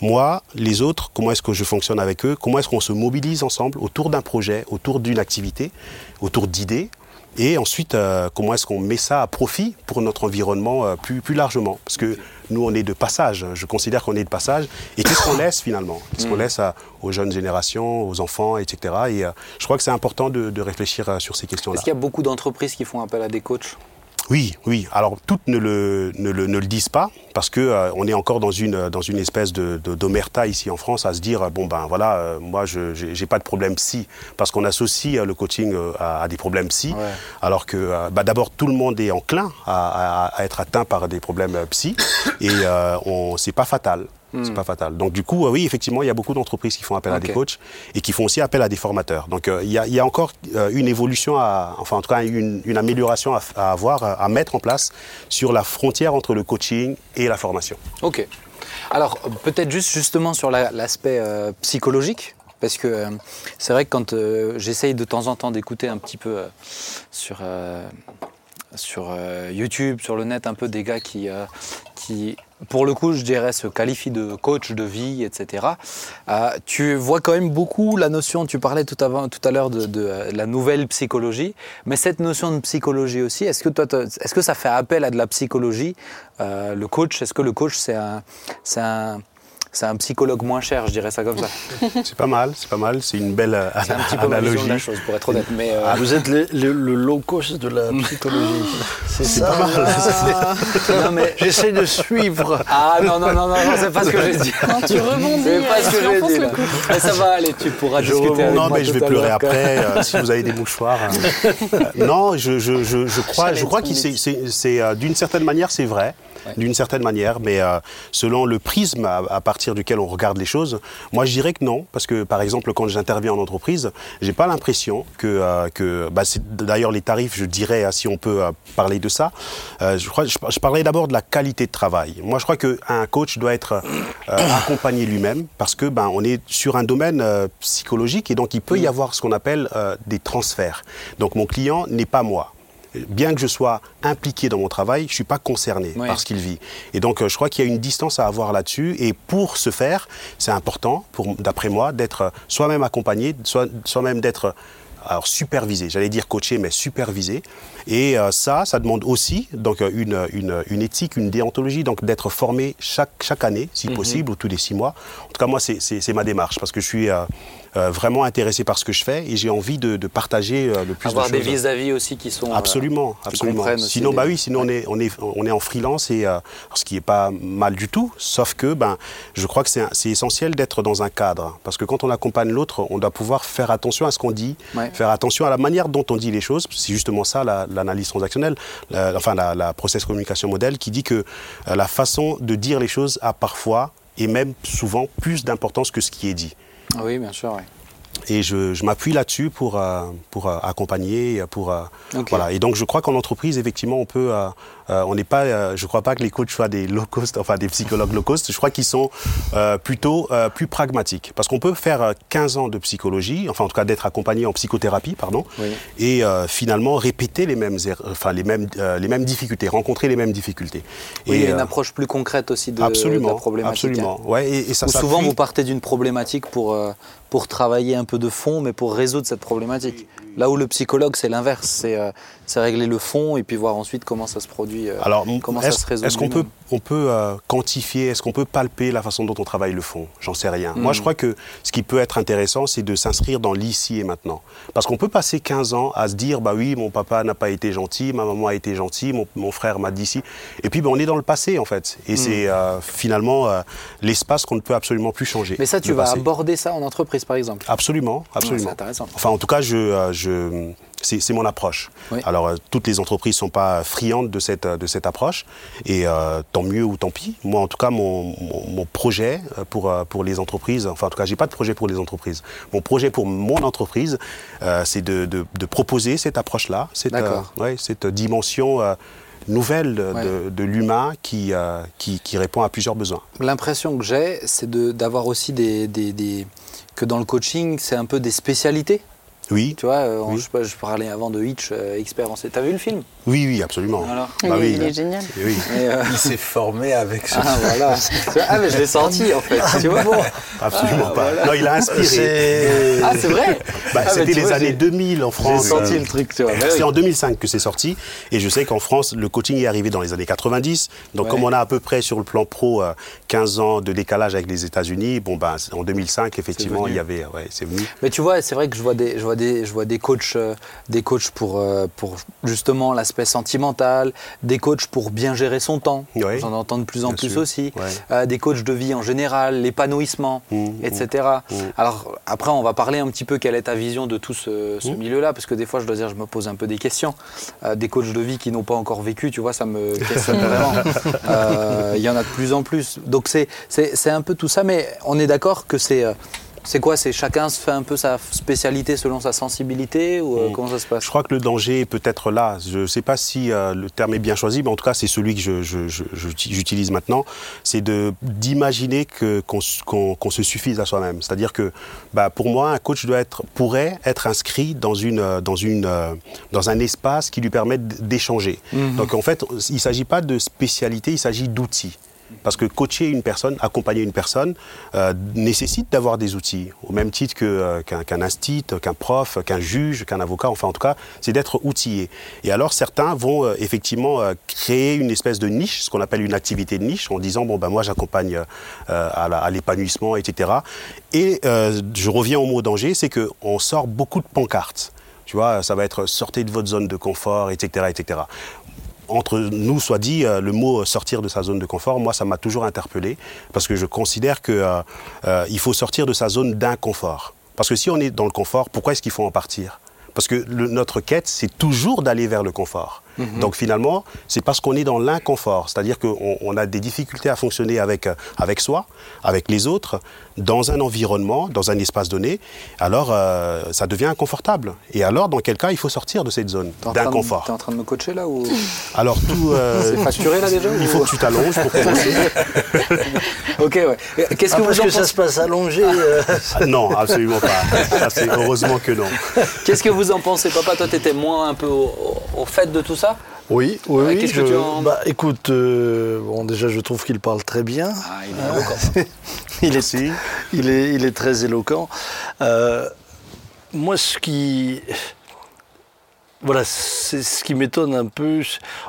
moi, les autres, comment est-ce que je fonctionne avec eux, comment est-ce qu'on se mobilise ensemble autour d'un projet, autour d'une activité, autour d'idées? Et ensuite, euh, comment est-ce qu'on met ça à profit pour notre environnement euh, plus, plus largement? Parce que nous, on est de passage. Je considère qu'on est de passage. Et qu'est-ce qu'on laisse finalement? Qu'est-ce qu'on laisse à- aux jeunes générations, aux enfants, etc. Et euh, je crois que c'est important de, de réfléchir sur ces questions-là.
Est-ce qu'il y a beaucoup d'entreprises qui font appel à des coachs?
Oui, oui. Alors toutes ne le, ne le, ne le disent pas parce que euh, on est encore dans une dans une espèce de d'omerta ici en France à se dire euh, bon ben voilà euh, moi je j'ai pas de problème psy parce qu'on associe euh, le coaching euh, à, à des problèmes psy
Ouais.
alors que euh, bah, d'abord tout le monde est enclin à, à- à être atteint par des problèmes euh, psy et euh, on c'est pas fatal. C'est pas fatal. Donc du coup, euh, oui, effectivement, il y a beaucoup d'entreprises qui font appel à des coachs et qui font aussi appel à des formateurs. Donc euh, il y, y a encore euh, une évolution, à, enfin en tout cas une, une amélioration à, à avoir, à, mettre en place sur la frontière entre le coaching et la formation.
Ok. Alors, peut-être juste justement sur la- l'aspect euh, psychologique, parce que euh, c'est vrai que quand euh, j'essaye de temps en temps d'écouter un petit peu sur, sur YouTube, sur le net, un peu des gars qui, qui, pour le coup, je dirais, se qualifient de coach de vie, etc. Euh, tu vois quand même beaucoup la notion, tu parlais tout, à l'heure de, la nouvelle psychologie, mais cette notion de psychologie aussi, est-ce que, toi, est-ce que ça fait appel à de la psychologie? Euh, Le coach, est-ce que le coach, c'est un, c'est un, c'est un psychologue moins cher, je dirais ça comme ça
C'est pas mal, c'est pas mal, c'est une belle euh,
C'est un petit peu
analogie.
de la chose, pour être honnête. Mais, euh,
Ah, Vous êtes le, le- le low cost de la psychologie. C'est ça.
non, mais...
J'essaie de suivre.
Ah non, non, non, non, non, c'est pas ce que j'ai dit.
Quand tu rebondis,
C'est pas
euh,
ce que
tu
j'ai dit.
le
là.
coup.
Mais ça va aller, tu pourras
Je
discuter avec
non,
moi
mais je vais pleurer après euh, si vous avez des mouchoirs. hein. Euh, non, je, je, je, je crois, je crois que c'est, euh, d'une certaine manière, c'est vrai. D'une certaine manière, mais euh, selon le prisme à, partir duquel on regarde les choses, moi je dirais que non, parce que par exemple quand j'interviens en entreprise, j'ai pas l'impression que, euh, que bah, d'ailleurs les tarifs, je dirais, hein, si on peut euh, parler de ça, je crois, parlais d'abord de la qualité de travail. Moi je crois qu'un coach doit être accompagné lui-même, parce que ben on est sur un domaine psychologique et donc il peut y avoir ce qu'on appelle des transferts. Donc mon client n'est pas moi bien que je sois impliqué dans mon travail, je suis pas concerné par ce qu'il vit. Et donc, euh, je crois qu'il y a une distance à avoir là-dessus. Et pour ce faire, c'est important, d'après moi, d'être soi-même accompagné, soit- soi-même d'être alors supervisé, j'allais dire coaché, mais supervisé. Et euh, ça, ça demande aussi donc euh, une, une, une éthique, une déontologie, donc d'être formé chaque, chaque année, si possible, ou tous les six mois. En tout cas, moi, c'est- ma démarche, parce que je suis euh, euh, vraiment intéressé par ce que je fais et j'ai envie de, de partager euh, le plus
Avoir
de
des
choses.
vis-à-vis aussi qui sont. euh,
Absolument,
qui
absolument. Sinon, bah oui, sinon on est on est on est en freelance et euh, ce qui est pas mal du tout. Sauf que ben, je crois que c'est essentiel d'être dans un cadre parce que quand on accompagne l'autre, on doit pouvoir faire attention à ce qu'on dit,
Ouais.
faire attention à la manière dont on dit les choses. C'est justement ça la- l'analyse transactionnelle, enfin la, la process communication modèle qui dit que euh, la façon de dire les choses a parfois et même souvent plus d'importance que ce qui est dit.
Oui, bien sûr. oui.
Et je, je m'appuie là-dessus pour, euh, pour euh, accompagner, pour, euh, voilà. Et donc je crois qu'en entreprise, effectivement, on peut on n'est pas, je crois pas que les coachs soient des low cost, enfin des psychologues low cost. Je crois qu'ils sont plutôt plus pragmatiques. Parce qu'on peut faire euh, 15 ans de psychologie, enfin en tout cas d'être accompagné en psychothérapie, pardon,
Oui.
et finalement répéter les mêmes, erreurs- enfin les mêmes, les mêmes difficultés, rencontrer les mêmes difficultés.
Oui, il y a
euh,
une approche plus concrète aussi de, de
absolument,
la problématique.
absolument.
hein.
Ouais, et, et ça
Ou souvent, vous partez d'une problématique pour, pour travailler un peu de fond, mais pour résoudre cette problématique. Là où le psychologue, c'est l'inverse. C'est euh, c'est régler le fond et puis voir ensuite comment ça se produit. euh,
Alors,
comment ça se résout
est-ce qu'on peut,
lui-même.
on peut euh, quantifier, est-ce qu'on peut palper la façon dont on travaille le fond? J'en sais rien. Moi, je crois que ce qui peut être intéressant, c'est de s'inscrire dans l'ici et maintenant. Parce qu'on peut passer 15 ans à se dire, bah oui, mon papa n'a pas été gentil, ma maman a été gentille, mon, mon frère m'a dit ci. Et puis, bah, on est dans le passé, en fait. Et c'est euh, finalement l'espace qu'on ne peut absolument plus changer.
Mais ça, tu vas
passé.
aborder ça en entreprise, par exemple.
Absolument, absolument.
c'est intéressant.
Enfin, en tout cas, je, euh, je, c'est mon approche.
Oui.
Alors, euh, toutes les entreprises sont pas friandes de cette, de cette approche, et euh, tant mieux ou tant pis. Moi, en tout cas, mon, mon, mon projet euh, pour, euh, pour les entreprises, enfin, en tout cas, j'ai pas de projet pour les entreprises. Mon projet pour mon entreprise, euh, c'est de, de, de proposer cette approche-là, cette,
D'accord.
ouais, cette dimension euh, nouvelle de,
Ouais.
de, de l'humain qui, euh, qui, qui répond à plusieurs besoins.
L'impression que j'ai, c'est de- d'avoir aussi des, des- des- que dans le coaching, c'est un peu des spécialités.
Oui,
Tu vois, euh, on-
Oui.
je, sais pas, je parlais avant de Hitch, euh, expert en... T'as vu le film?
Oui, oui, absolument.
Alors
Il,
Bah
est,
oui,
il est génial.
Et oui.
Mais, euh,
Il s'est formé avec ce
Ah voilà. ah mais je l'ai senti en fait, tu vois.
Absolument
Ah,
pas.
voilà.
Non, il a inspiré.
C'est.
Ah c'est vrai?
Bah,
Ah,
C'était les
vois,
années
j'ai-
2000 en
J'ai
France.
senti
Euh,
le truc, tu vois. Mais
C'est
oui.
en 2005 que c'est sorti et je sais qu'en France, le coaching est arrivé dans les années 90. Donc
Ouais.
comme on a à peu près sur le plan pro euh, 15 ans de décalage avec les États-Unis, bon ben en 2005 effectivement il y avait ouais, c'est venu.
Mais tu vois, c'est vrai que je vois des, je vois des, je vois des coachs, euh, des coachs pour, euh, pour justement l'aspect sentimental, des coachs pour bien gérer son temps. J'en entends de plus en
Bien
plus
sûr.
aussi.
Ouais.
Euh, des coachs de vie en général, l'épanouissement,
Mmh,
etc.
mmh.
Alors après, on va parler un petit peu quelle est ta vision de tout ce, ce
Mmh.
milieu-là, parce que des fois, je dois dire, je me pose un peu des questions. Euh, des coachs de vie qui n'ont pas encore vécu, tu vois, ça me questionne vraiment. Euh, Il y en a de plus en plus. Donc c'est un peu tout ça, mais on est d'accord que c'est c'est quoi C'est chacun se fait un peu sa spécialité selon sa sensibilité ou euh,
Mm.
comment ça se passe?
Je crois que le danger est peut-être là. Je ne sais pas si euh, le terme est bien choisi, mais en tout cas, c'est celui que j'utilise maintenant. C'est de- d'imaginer que- qu'on se suffise à soi-même. C'est-à-dire que, bah, pour moi, un coach doit être, pourrait être inscrit dans, une, euh, dans, une, dans un espace qui lui permette d'échanger. Donc, en fait, il ne s'agit pas de spécialité, il s'agit d'outils. Parce que coacher une personne, accompagner une personne, euh, nécessite d'avoir des outils. Au même titre euh, qu'un qu'un instit, qu'un prof, qu'un juge, qu'un avocat, enfin en tout cas, c'est d'être outillé. Et alors certains vont euh, effectivement créer une espèce de niche, ce qu'on appelle une activité de niche, en disant, bon ben moi j'accompagne à l'épanouissement, etc. Et je reviens au mot danger, c'est qu'on sort beaucoup de pancartes. Tu vois, ça va être sortez de votre zone de confort, etc. etc entre nous, soit dit, euh, le mot sortir de sa zone de confort, moi, ça m'a toujours interpellé parce que je considère que euh, euh, il faut sortir de sa zone d'inconfort. Parce que si on est dans le confort, pourquoi est-ce qu'il faut en partir? Parce que notre quête, c'est toujours d'aller vers le confort. Donc finalement, c'est parce qu'on est dans l'inconfort, c'est-à-dire qu'on on a des difficultés à fonctionner avec, euh, avec soi, avec les autres, dans un environnement, dans un espace donné, alors euh, ça devient inconfortable. Et alors, dans quel cas, il faut sortir de cette zone d'inconfort.
T'es en train de me coacher là ou
Alors tout, euh,
c'est facturé là déjà
il
ou-
faut que tu t'allonges pour commencer.
Ok, ouais. Qu'est-ce
Ah,
que
parce
vous en
que ça se passe allongé. euh,
Ah, non, absolument pas. Ça, c'est heureusement que non.
Qu'est-ce que vous en pensez, papa? Toi, t'étais moins un peu au, au- au fait de tout ça
Oui, oui,
qu'est-ce que tu en-
Bah, écoute, euh, bon, déjà, je trouve qu'il parle très bien.
Ah, il est éloquent.
il, est, il, est, il est très éloquent. Euh, moi, ce qui. Voilà, c'est ce qui m'étonne un peu.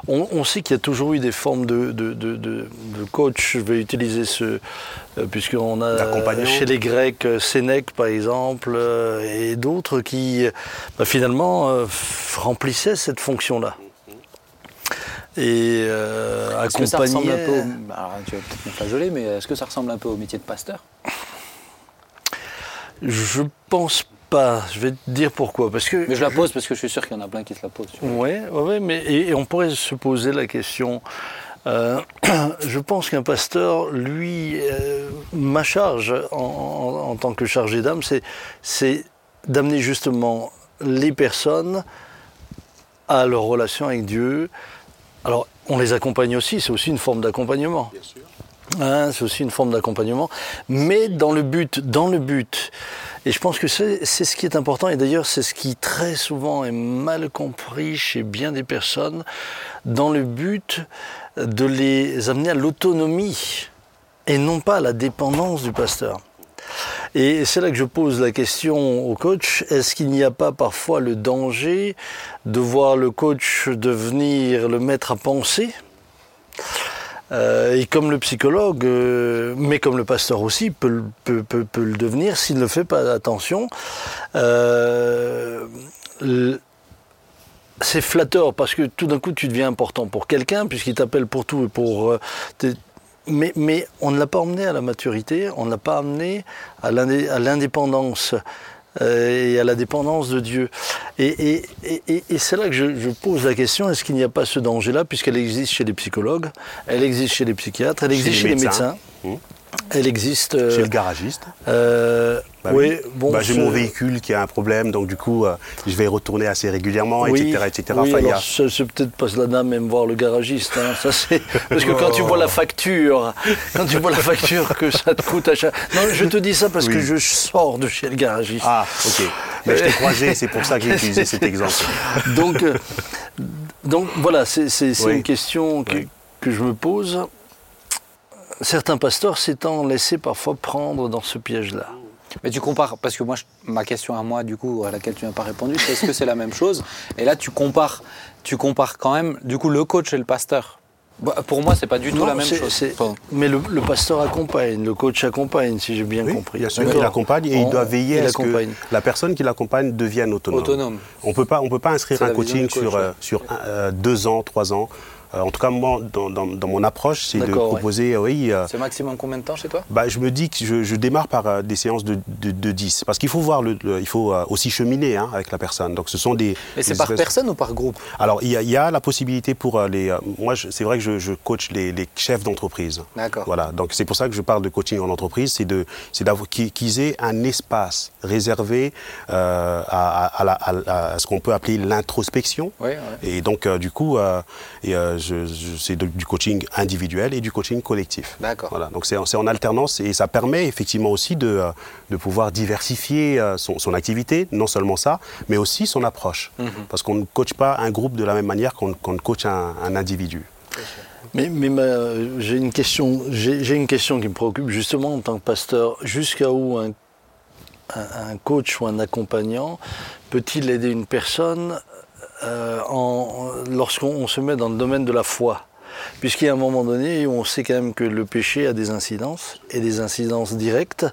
On, on sait qu'il y a toujours eu des formes de, de, de, de- de coach. Je vais utiliser ce. euh, Puisqu'on a chez les Grecs euh, Sénèque, par exemple, euh, et d'autres qui, bah, finalement, euh, remplissaient cette fonction-là. Et euh,
Est-ce que ça ressemble un peu au... Alors, tu vas peut-être me flageoler, mais est-ce que ça ressemble un peu au métier de pasteur?
Je pense pas. Je vais te dire pourquoi. Parce que.
Mais je la pose parce que je suis sûr qu'il y en a plein qui se la posent. vois.
Ouais, mais et, et on pourrait se poser la question. euh, je pense qu'un pasteur, lui, euh, ma charge en, en- en tant que chargé d'âme, c'est, c'est d'amener justement les personnes à leur relation avec Dieu. Alors on les accompagne aussi, c'est aussi une forme d'accompagnement. Hein, c'est aussi une forme d'accompagnement, mais dans le but, dans le but. Et je pense que c'est ce qui est important, et d'ailleurs c'est ce qui très souvent est mal compris chez bien des personnes, dans le but de les amener à l'autonomie et non pas à la dépendance du pasteur. Et c'est là que je pose la question au coach, est-ce qu'il n'y a pas parfois le danger de voir le coach devenir le maître à penser? Euh, et comme le psychologue, euh, mais comme le pasteur aussi, peut, le devenir s'il ne fait pas attention. Euh, c'est flatteur parce que tout d'un coup tu deviens important pour quelqu'un puisqu'il t'appelle pour tout et pour mais, mais, on ne l'a pas emmené à la maturité, on ne l'a pas amené à l'indépendance euh, et à la dépendance de Dieu. Et, et, et, et c'est là que je, je, pose la question, est-ce qu'il n'y a pas ce danger-là, puisqu'elle existe chez les psychologues, elle existe chez les psychiatres, elle existe chez, les médecins, les médecins. Mmh. Elle existe.
Euh, Chez le garagiste euh,
bah oui. bon.
Bah, j'ai mon véhicule qui a un problème, donc du coup, euh, je vais retourner assez régulièrement, oui, etc. etc.
Oui, enfin, a... c'est peut-être pas la dame même voir le garagiste. Hein. Ça, c'est... Parce que quand tu vois la facture, quand tu vois la facture que ça te coûte à chaque. Non, je te dis ça parce que je sors de chez le garagiste.
Ah, ok. Mais je t'ai croisé, c'est pour ça que j'ai utilisé cet exemple.
Donc, donc voilà, c'est, une question que, que je me pose certains pasteurs s'étant laissés parfois prendre dans ce piège-là.
Mais tu compares, parce que moi, je, ma question à moi, du coup, à laquelle tu n'as pas répondu, c'est est-ce que c'est la même chose? Et là, tu compares, tu compares quand même, du coup, le coach et le pasteur. Bah, pour moi, c'est pas du tout
non,
la même chose.
Enfin... Mais le, le, pasteur accompagne, le coach accompagne, si j'ai bien
oui,
compris.
Bien sûr, il accompagne et on, il doit veiller à ce que la personne qui l'accompagne devienne autonome.
autonome.
On peut pas, on peut pas inscrire un coaching coach, sur, ouais. sur euh, deux ans, trois ans. Euh, en tout cas, moi, dans, dans, dans mon approche, c'est de proposer,
ouais.
oui.
Euh, c'est maximum combien de temps chez toi?
Bah, Je me dis que je, je démarre par euh, des séances de, de, de 10. Parce qu'il faut voir, le, le il faut aussi cheminer hein, avec la personne. Donc, ce sont des.
Mais c'est par personne ou par groupe?
Alors, il y, a, il y, a la possibilité pour les. moi, c'est vrai que je, je coach les, les chefs d'entreprise.
D'accord.
Voilà. Donc, c'est pour ça que je parle de coaching en entreprise. C'est de, c'est d'avoir qu'ils aient un espace réservé à, à, à, la, à, ce qu'on peut appeler l'introspection.
Ouais, ouais.
Et donc, du coup, et, je, c'est du coaching individuel et du coaching collectif.
D'accord.
Voilà, donc c'est en alternance et ça permet effectivement aussi de, de pouvoir diversifier son, son, activité, non seulement ça, mais aussi son approche. Mm -hmm. Parce qu'on ne coach pas un groupe de la même manière qu'on qu coach un, un individu.
Mais, mais j'ai une question, j'ai une question qui me préoccupe justement en tant que pasteur. Jusqu'à où un, un, un coach ou un accompagnant peut-il aider une personne euh, lorsqu'on se met dans le domaine de la foi. Puisqu'il y a un moment donné où on sait quand même que le péché a des incidences, et des incidences directes,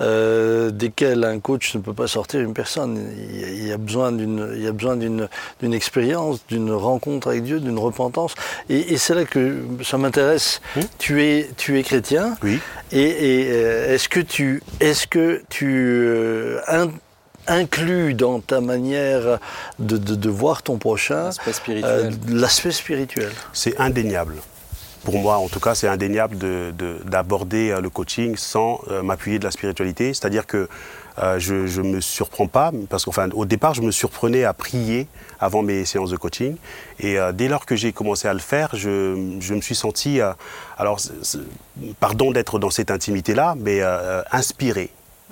euh, desquelles un coach ne peut pas sortir une personne. Il y a besoin d'une, il y a besoin d'une, d'une expérience, d'une rencontre avec Dieu, d'une repentance. Et, et c'est là que ça m'intéresse.
Mmh.
Tu es, tu es chrétien.
Oui.
Et, et euh, est-ce que tu, est-ce que tu euh, inclus dans ta manière de, de, de voir ton prochain
l'aspect spirituel.
Euh, spirituel.
C'est indéniable. Pour moi, en tout cas, c'est indéniable d'aborder de, le coaching sans euh, m'appuyer de la spiritualité. C'est-à-dire que euh, je ne me surprends pas, parce qu'enfin, au départ, je me surprenais à prier avant mes séances de coaching. Et euh, dès lors que j'ai commencé à le faire, je, je me suis senti, euh, alors, pardon d'être dans cette intimité-là, mais inspiré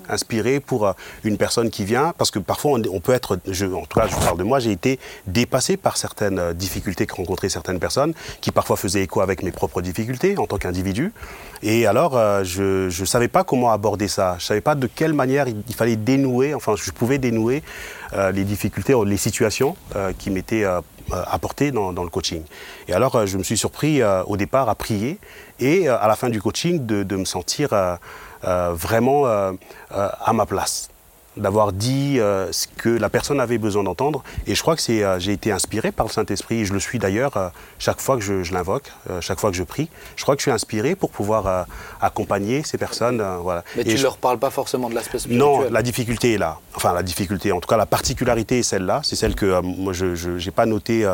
inspiré pour une personne qui vient, parce que parfois on, peut être, je, en tout cas je parle de moi, j'ai été dépassé par certaines difficultés que rencontraient certaines personnes, qui parfois faisaient écho avec mes propres difficultés en tant qu'individu. Et alors euh, je ne savais pas comment aborder ça, je ne savais pas de quelle manière il, fallait dénouer, enfin je pouvais dénouer euh, les difficultés, les situations euh, qui m'étaient apportées dans, le coaching. Et alors je me suis surpris au départ à prier et à la fin du coaching de, me sentir euh, vraiment euh, euh, à ma place d'avoir dit euh, ce que la personne avait besoin d'entendre. Et je crois que c'est, euh, j'ai été inspiré par le Saint-Esprit, et je le suis d'ailleurs euh, chaque fois que je, je l'invoque, chaque fois que je prie. Je crois que je suis inspiré pour pouvoir accompagner ces personnes. voilà.
Mais tu ne
je...
leur parles pas forcément de l'aspect spirituel
Non, la difficulté est là. Enfin, la difficulté, en tout cas, la particularité est celle-là. C'est celle que moi, je n'ai pas notée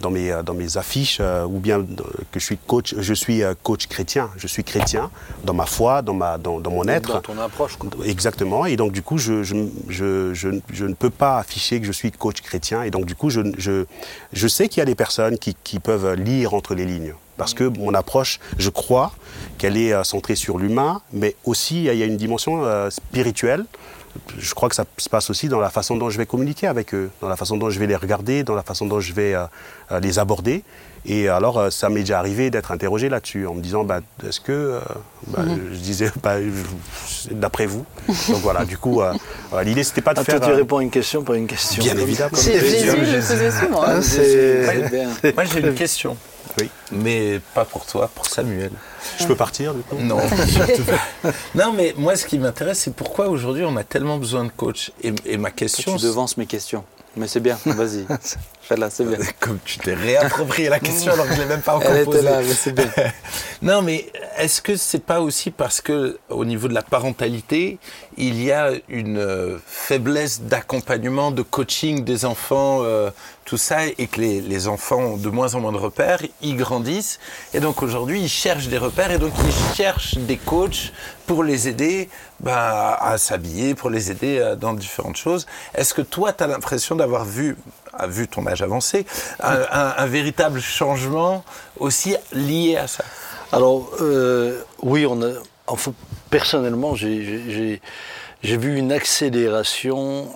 dans, mes, dans mes affiches, ou bien que je suis coach, je suis coach chrétien. Je suis chrétien dans ma foi, dans, ma, dans, dans mon être.
Dans ton approche. Quoi.
Exactement. Et donc, du coup, je, je je, ne peux pas afficher que je suis coach chrétien. Et donc, du coup, je, je, sais qu'il y a des personnes qui, qui, peuvent lire entre les lignes. Parce que mon approche, je crois qu'elle est centrée sur l'humain, mais aussi il y a une dimension spirituelle je crois que ça se passe aussi dans la façon dont je vais communiquer avec eux, dans la façon dont je vais les regarder, dans la façon dont je vais euh, euh, les aborder. Et alors, euh, ça m'est déjà arrivé d'être interrogé là-dessus, en me disant, bah, est-ce que, bah, mhm. je disais, bah, d'après vous. Donc voilà, du coup, l'idée, c'était pas de ah, faire.
Toi, tu réponds à une question, pas une question.
Bien évidemment.
Jésus, je le faisais souvent.
Moi, j'ai une question. Oui. Mais pas pour toi, pour Samuel.
Je peux partir du coup
Non. non, mais moi, ce qui m'intéresse, c'est pourquoi aujourd'hui on a tellement besoin de coach. Et, ma question.
Tu devances mes questions. Mais c'est bien, vas-y. Fais-la, c'est bien.
Comme tu t'es réapproprié la question alors que je ne l'ai même pas encore
Elle était là, mais c'est bien.
non, mais est-ce que c'est pas aussi parce que au niveau de la parentalité, il y a une euh, faiblesse d'accompagnement, de coaching des enfants, euh, tout ça, et que les, les, enfants ont de moins en moins de repères, ils grandissent, et donc aujourd'hui ils cherchent des repères, et donc ils cherchent des coachs pour les aider bah, à s'habiller, pour les aider euh, dans différentes choses. Est-ce que toi, tu as l'impression d'avoir vu vu ton âge avancé, un, véritable changement aussi lié à ça?
Alors, euh, oui, on a, enfin, personnellement, j'ai vu une accélération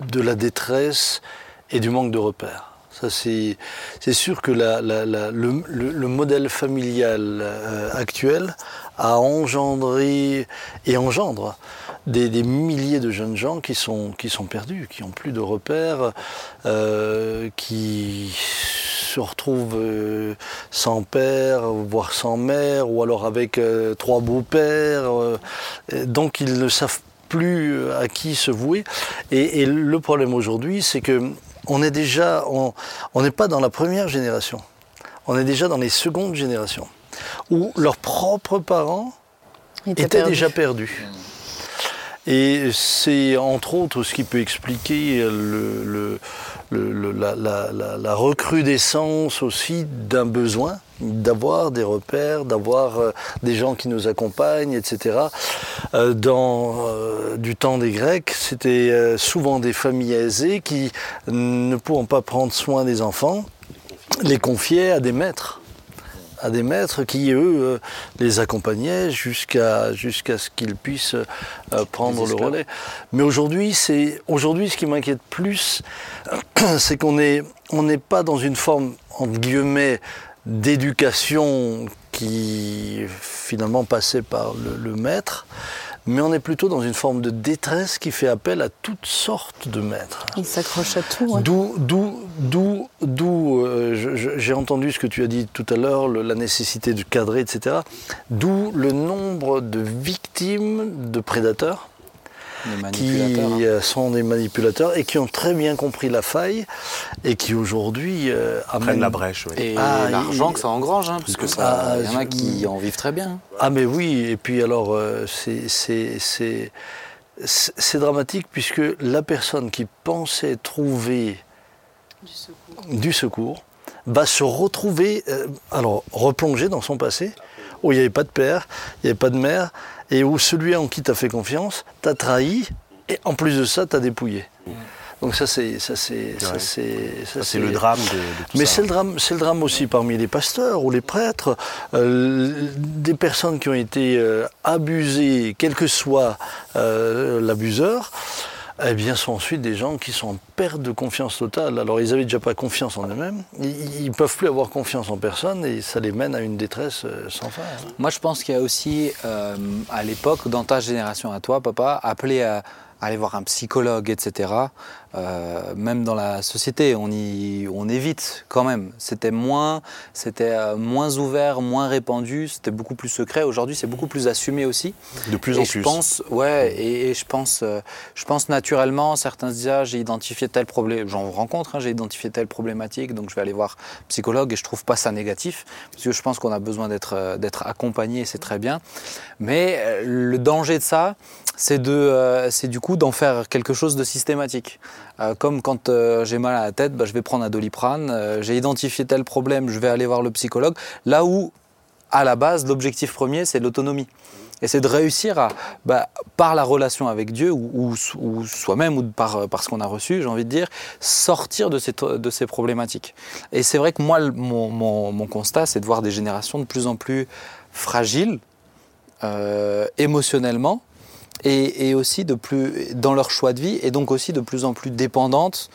de la détresse et du manque de repères. Ça, c'est sûr que le, modèle familial euh, actuel a engendré et engendre des, milliers de jeunes gens qui sont, perdus, qui n'ont plus de repères, euh, qui se retrouvent euh, sans père, voire sans mère, ou alors avec trois beaux-pères. donc ils ne savent plus à qui se vouer. Et, le problème aujourd'hui, c'est que on est déjà, on n'est pas dans la première génération, on est déjà dans les secondes générations, où leurs propres parents étaient déjà perdus. Et c'est entre autres ce qui peut expliquer la, recrudescence aussi d'un besoin d'avoir des repères, d'avoir euh, des gens qui nous accompagnent, etc. Euh, dans euh, du temps des Grecs, c'était souvent des familles aisées qui, ne pouvant pas prendre soin des enfants, les confiaient à des maîtres à des maîtres qui, eux, les accompagnaient jusqu'à ce qu'ils puissent prendre le relais. Mais aujourd'hui, c'est aujourd'hui ce qui m'inquiète plus, c'est qu'on on n'est pas dans une forme entre guillemets d'éducation qui finalement passait par le maître, mais on est plutôt dans une forme de détresse qui fait appel à toutes sortes de maîtres.
Il s'accroche à tout.
D'où, d'où, d'où, d'où euh, j'ai entendu ce que tu as dit tout à l'heure, la nécessité de cadrer, etc. D'où le nombre de victimes de prédateurs qui hein. euh, sont des manipulateurs et qui ont très bien compris la faille et qui aujourd'hui euh,
amènent la brèche.
Et ah, l'argent que ça engrange, hein, parce que ça, il y en a qui en vivent très bien.
Ah mais oui, et puis alors euh, c'est dramatique puisque la personne qui pensait trouver du secours, va se retrouver, alors replonger dans son passé, où il n'y avait pas de père, il n'y avait pas de mère, et où celui en qui tu as fait confiance t'a trahi, et en plus de ça, t'as dépouillé. Donc ça c'est ça c'est
c'est le drame de,
Mais c'est le drame c'est le drame aussi parmi les pasteurs ou les prêtres, euh, des personnes qui ont été euh, abusées, quel que soit euh, l'abuseur eh bien, sont ensuite des gens qui sont en perte de confiance totale. Alors, ils n'avaient déjà pas confiance en eux-mêmes, ils ne peuvent plus avoir confiance en personne et ça les mène à une détresse euh, sans fin.
Moi, je pense qu'il y a aussi, euh, à l'époque, dans ta génération à toi, papa, appelé à aller voir un psychologue, etc. Euh, même dans la société, on, y, on évite quand même. C'était moins, c'était euh, moins ouvert, moins répandu, c'était beaucoup plus secret. Aujourd'hui, c'est beaucoup plus assumé aussi.
De plus en plus.
Je pense, ouais, et, je pense, euh, je pense naturellement, certains se disent ah, j'ai identifié tel problème, j'en rencontre, hein, j'ai identifié telle problématique, donc je vais aller voir psychologue et je trouve pas ça négatif parce que je pense qu'on a besoin d'être d'être accompagné, c'est très bien. Mais le danger de ça, c'est de, c'est du coup d'en faire quelque chose de systématique. Euh, comme quand euh, j'ai mal à la tête, bah, je vais prendre un doliprane. Euh, j'ai identifié tel problème, je vais aller voir le psychologue. Là où, à la base, l'objectif premier, c'est l'autonomie. Et c'est de réussir à, bah, par la relation avec Dieu ou, soi-même ou par, ce qu'on a reçu, j'ai envie de dire, sortir de ces, problématiques. Et c'est vrai que moi, mon, constat, c'est de voir des générations de plus en plus fragiles émotionnellement et, aussi de plus dans leur choix de vie et donc aussi de plus en plus dépendantes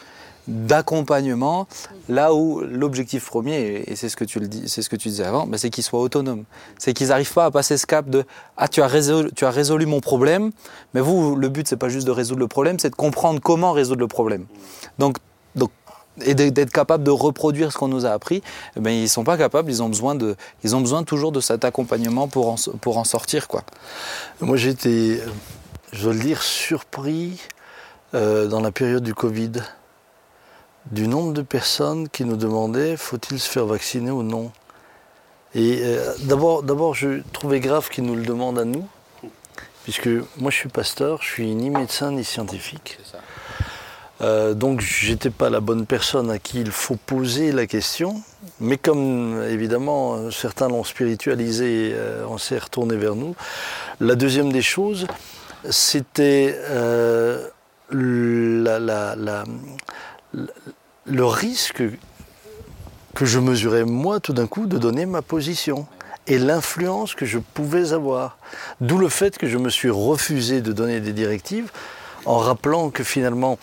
d'accompagnement. Là où l'objectif premier et c'est ce que tu le dis c'est ce que tu disais avant ben, c'est qu'ils soient autonomes. C'est qu'ils n'arrivent pas à passer ce cap de ah tu as résolu, tu as résolu mon problème mais vous le but c'est pas juste de résoudre le problème c'est de comprendre comment résoudre le problème. Donc et d'être capable de reproduire ce qu'on nous a appris, eh ben, ils sont pas capables, ils ont besoin, de, ils ont besoin toujours de cet accompagnement pour en, pour en sortir. Quoi.
Moi, j'ai été, euh, je dois le dire, surpris euh, dans la période du Covid du nombre de personnes qui nous demandaient faut-il se faire vacciner ou non? Et euh, d'abord, d'abord, je trouvais grave qu'ils nous le demandent à nous, puisque moi, je suis pasteur, je suis ni médecin ni scientifique. Euh, donc j'étais pas la bonne personne à qui il faut poser la question, mais comme évidemment euh, certains l'ont spiritualisé, euh, on s'est retourné vers nous. La deuxième des choses, c'était euh, le risque que je mesurais moi tout d'un coup de donner ma position et l'influence que je pouvais avoir. D'où le fait que je me suis refusé de donner des directives en rappelant que finalement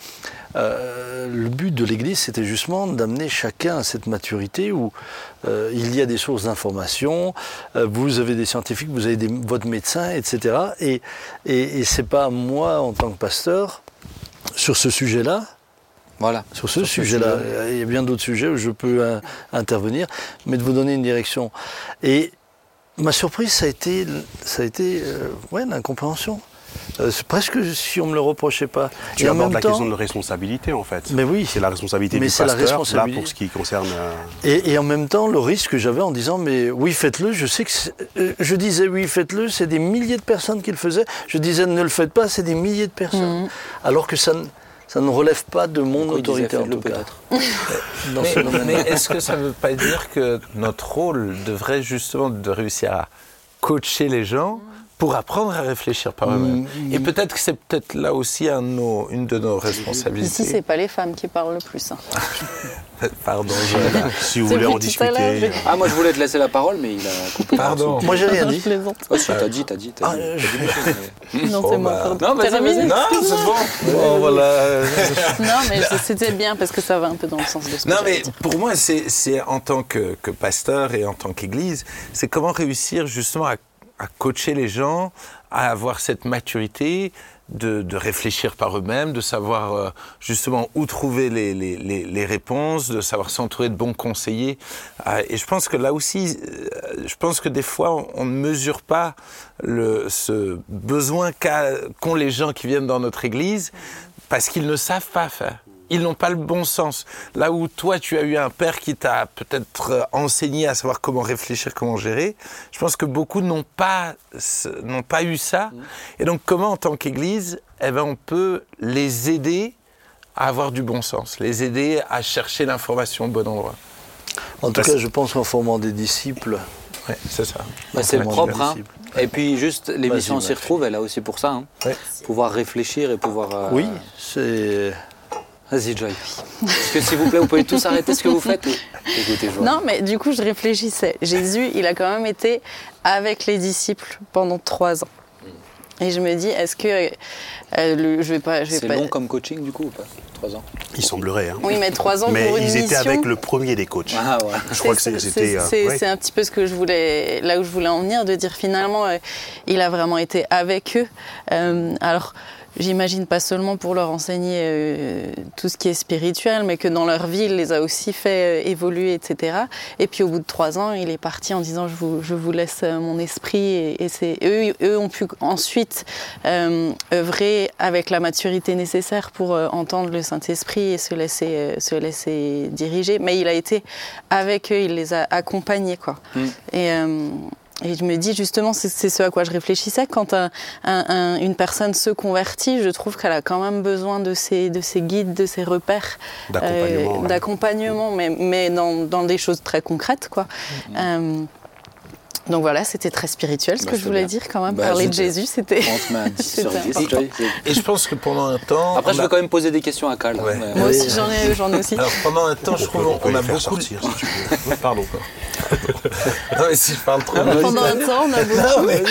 euh, le but de l'Église c'était justement d'amener chacun à cette maturité où euh, il y a des sources d'information, euh, vous avez des scientifiques, vous avez des- votre médecin, etc. Et, et, et c'est pas moi en tant que pasteur sur ce sujet-là
Voilà.
sur ce sujet-là.
sujet.
Il y a bien d'autres sujets où je peux intervenir, mais de vous donner une direction. Et ma surprise, ça a été, ça a été ouais, l'incompréhension. Euh, c'est presque si on me le reprochait pas.
Tu
Et en
abordes
même
la
temps-
question de responsabilité en fait.
Mais oui.
C'est la responsabilité
Mais
du
c'est la
pasteur, là
responsabilité.
pour ce qui concerne... euh,
Et, et en même temps, le risque que j'avais en disant, mais oui, faites-le, je sais que. c'est- euh, Je disais, oui, faites-le, c'est des milliers de personnes qui le faisaient. Je disais, ne le faites pas, c'est des milliers de personnes. Alors que ça ne, ça ne relève pas de mon
Pourquoi
autorité, en tout cas.
peut-être
Dans ce
Mais, est-ce que ça ne veut pas dire que notre rôle devrait justement de réussir à coacher les gens pour apprendre à réfléchir par eux-mêmes Et peut-être que c'est peut-être là aussi un de nos- une de nos responsabilités.
Ici, c'est pas les femmes qui parlent le plus. hein.
Pardon, Joël.
Si vous voulez en discuter.
je-
Ah, moi je voulais te laisser la parole, mais il a coupé.
Pardon.
Moi, j'ai rien
Je
dit.
plaisante.
Oh, si, t'as dit, t'as dit, t'as
Ah,
dit.
euh,
T'as dit mais-
Non,
Oh,
c'est moi.
bah.
pardon.
Non.
Non, c'est bon. Bon, voilà.
Non, mais je- c'était bien parce que ça va un peu dans le sens de ce que
Non, mais
dire.
pour moi, c'est c'est en tant que, que pasteur et en tant qu'église, c'est comment réussir justement à, à coacher les gens, à avoir cette maturité de, de réfléchir par eux-mêmes, de savoir euh, justement où trouver les, les, les, les réponses, de savoir s'entourer de bons conseillers. Euh, et je pense que là aussi, euh, je pense que des fois, on, ne mesure pas le, ce besoin qu'ont les gens qui viennent dans notre église parce qu'ils ne savent pas faire. Ils n'ont pas le bon sens. Là où toi, tu as eu un père qui t'a peut-être euh, enseigné à savoir comment réfléchir, comment gérer, je pense que beaucoup n'ont pas, n'ont pas eu ça. Et donc, comment, en tant qu'Église, eh ben, on peut les aider à avoir du bon sens, les aider à chercher l'information au bon endroit?
En tout
Parce-
cas, je pense qu'en formant des disciples,
Ouais, c'est ça.
Bah, c'est propre. hein. Et puis juste, l'émission s'y retrouve, elle a aussi pour ça. hein.
Ouais.
Pouvoir réfléchir et pouvoir... euh,
oui, c'est.
Vas-y, Joy. Est-ce que s'il vous plaît, vous pouvez tous arrêter ce que vous faites écoutez, Joy.
Non, mais du coup, je réfléchissais. Jésus, il a quand même été avec les disciples pendant trois ans. Et je me dis, est-ce que euh, le, je vais pas, je vais
C'est
pas.
long comme coaching du coup ou pas? Trois ans?
Il semblerait. hein.
Oui, mais trois ans
Mais
pour une
ils étaient
mission.
avec le premier des coachs.
Ah ouais.
Je crois que c'est- c'était. euh,
c'est-
ouais.
c'est un petit peu ce que je voulais, là où je voulais en venir, de dire finalement, euh, il a vraiment été avec eux. Euh, alors, j'imagine pas seulement pour leur enseigner euh, tout ce qui est spirituel, mais que dans leur vie, il les a aussi fait euh, évoluer, etc. Et puis au bout de trois ans, il est parti en disant je vous, je vous laisse euh, mon esprit. Et, et c'est eux, eux ont pu ensuite œuvrer avec la maturité nécessaire pour entendre le Saint-Esprit et se laisser, se laisser diriger. Mais il a été avec eux, il les a accompagnés, quoi.
Mm.
Et, et je me dis justement, c'est ce à quoi je réfléchissais, quand un- un- un- une personne se convertit, je trouve qu'elle a quand même besoin de ces, de ces guides, de ces repères,
D'accompagnement,
euh,
ouais.
d'accompagnement, mais, mais dans, dans des choses très concrètes, quoi. Euh, Donc voilà, c'était très spirituel ce
Bah,
que je voulais
bien.
dire quand même.
Bah,
Parler de
c'était-
Jésus, c'était.
On te met un 10 sur
C'était
10.
important.
Joy.
Et je pense que pendant un temps.
Après, je
a-
veux quand même poser des questions à Cal. hein,
Ouais.
mais-
Moi aussi, j'en ai, j'en ai aussi.
Alors pendant un temps, je trouve
on peut
on a beaucoup.
sortir, si tu veux. Pardon.
Non, mais si je parle trop.
Pendant un temps, on a beaucoup.
Non, mais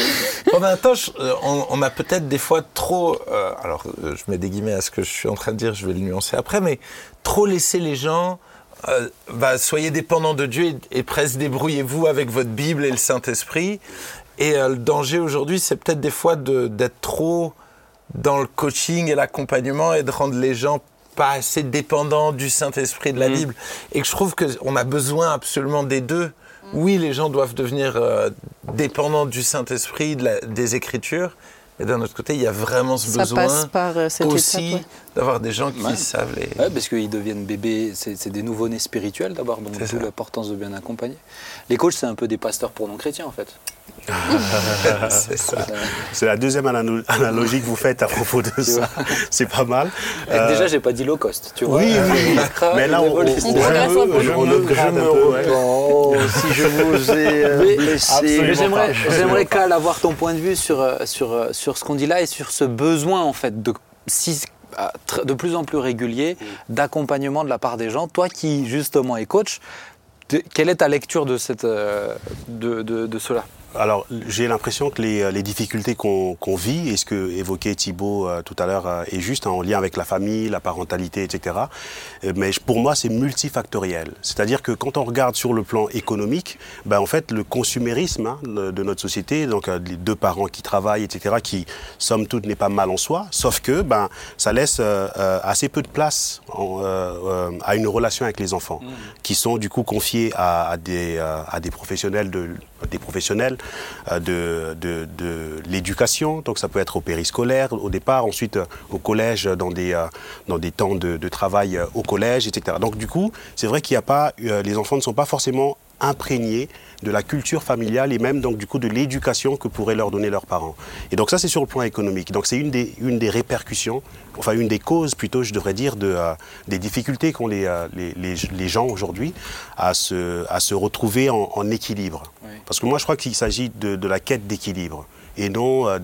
pendant un temps, je- euh, on, on a peut-être des fois trop. euh, alors, euh, je mets des guillemets à ce que je suis en train de dire, je vais le nuancer après, mais trop laisser les gens. Euh, bah, soyez dépendants de Dieu et, et presque débrouillez-vous avec votre Bible et le Saint-Esprit. Et euh, le danger aujourd'hui, c'est peut-être des fois de- d'être trop dans le coaching et l'accompagnement et de rendre les gens pas assez dépendants du Saint-Esprit de la Bible. Et que je trouve qu'on a besoin absolument des deux. Oui, les gens doivent devenir euh, dépendants du Saint-Esprit, de des Écritures. Mais d'un autre côté, il y a vraiment ce
Ça
besoin
passe par euh, cette
aussi
étape. ouais.
D'avoir des gens qui
Ouais.
savent les...
Ouais, parce qu'ils deviennent bébés, c'est c'est des nouveau-nés spirituels d'abord, donc
C'est
d'où l'importance de bien accompagner. Les coachs, c'est un peu des pasteurs pour non-chrétiens en fait.
c'est ça.
C'est la deuxième analo- analogie que vous faites à propos de ça. C'est pas mal. Euh,
Déjà, j'ai pas dit low cost, tu vois.
oui, oui. Mais là, on, on.
On
si je vous ai euh, blessé.
J'aimerais, Cal avoir ton point de vue sur, euh, sur, euh, sur ce qu'on dit là et sur ce besoin en fait de, si- de plus en plus régulier d'accompagnement de la part des gens. Toi qui justement es coach, quelle est ta lecture de, cette, euh, de, de, de cela?
Alors, j'ai l'impression que les, les difficultés qu'on qu'on vit, et ce que évoquait Thibault euh, tout à l'heure, euh, est juste hein, en lien avec la famille, la parentalité, etc. Euh, Mais pour moi, c'est multifactoriel. C'est-à-dire que quand on regarde sur le plan économique, ben, en fait, le consumérisme hein, de notre société, donc euh, les deux parents qui travaillent, etc., qui, somme toute, n'est pas mal en soi, sauf que ben, ça laisse euh, euh, assez peu de place en, euh, euh, à une relation avec les enfants, qui sont du coup confiés à, à des, euh, à des professionnels de des professionnels euh, de, de, de l'éducation, donc ça peut être au périscolaire au départ, ensuite euh, au collège dans des, euh, temps de, travail au collège, etc. Donc du coup, c'est vrai qu'il n'y a pas, les enfants ne sont pas forcément imprégnés de la culture familiale et même donc du coup de l'éducation que pourraient leur donner leurs parents. Et donc ça c'est sur le plan économique. Donc c'est une des, une des répercussions, enfin une des causes plutôt je devrais dire de, euh, des difficultés qu'ont les, euh, les, les, les gens aujourd'hui à se, à se retrouver en, en équilibre.
Oui.
Parce que moi je crois qu'il s'agit de, de la quête d'équilibre et non euh,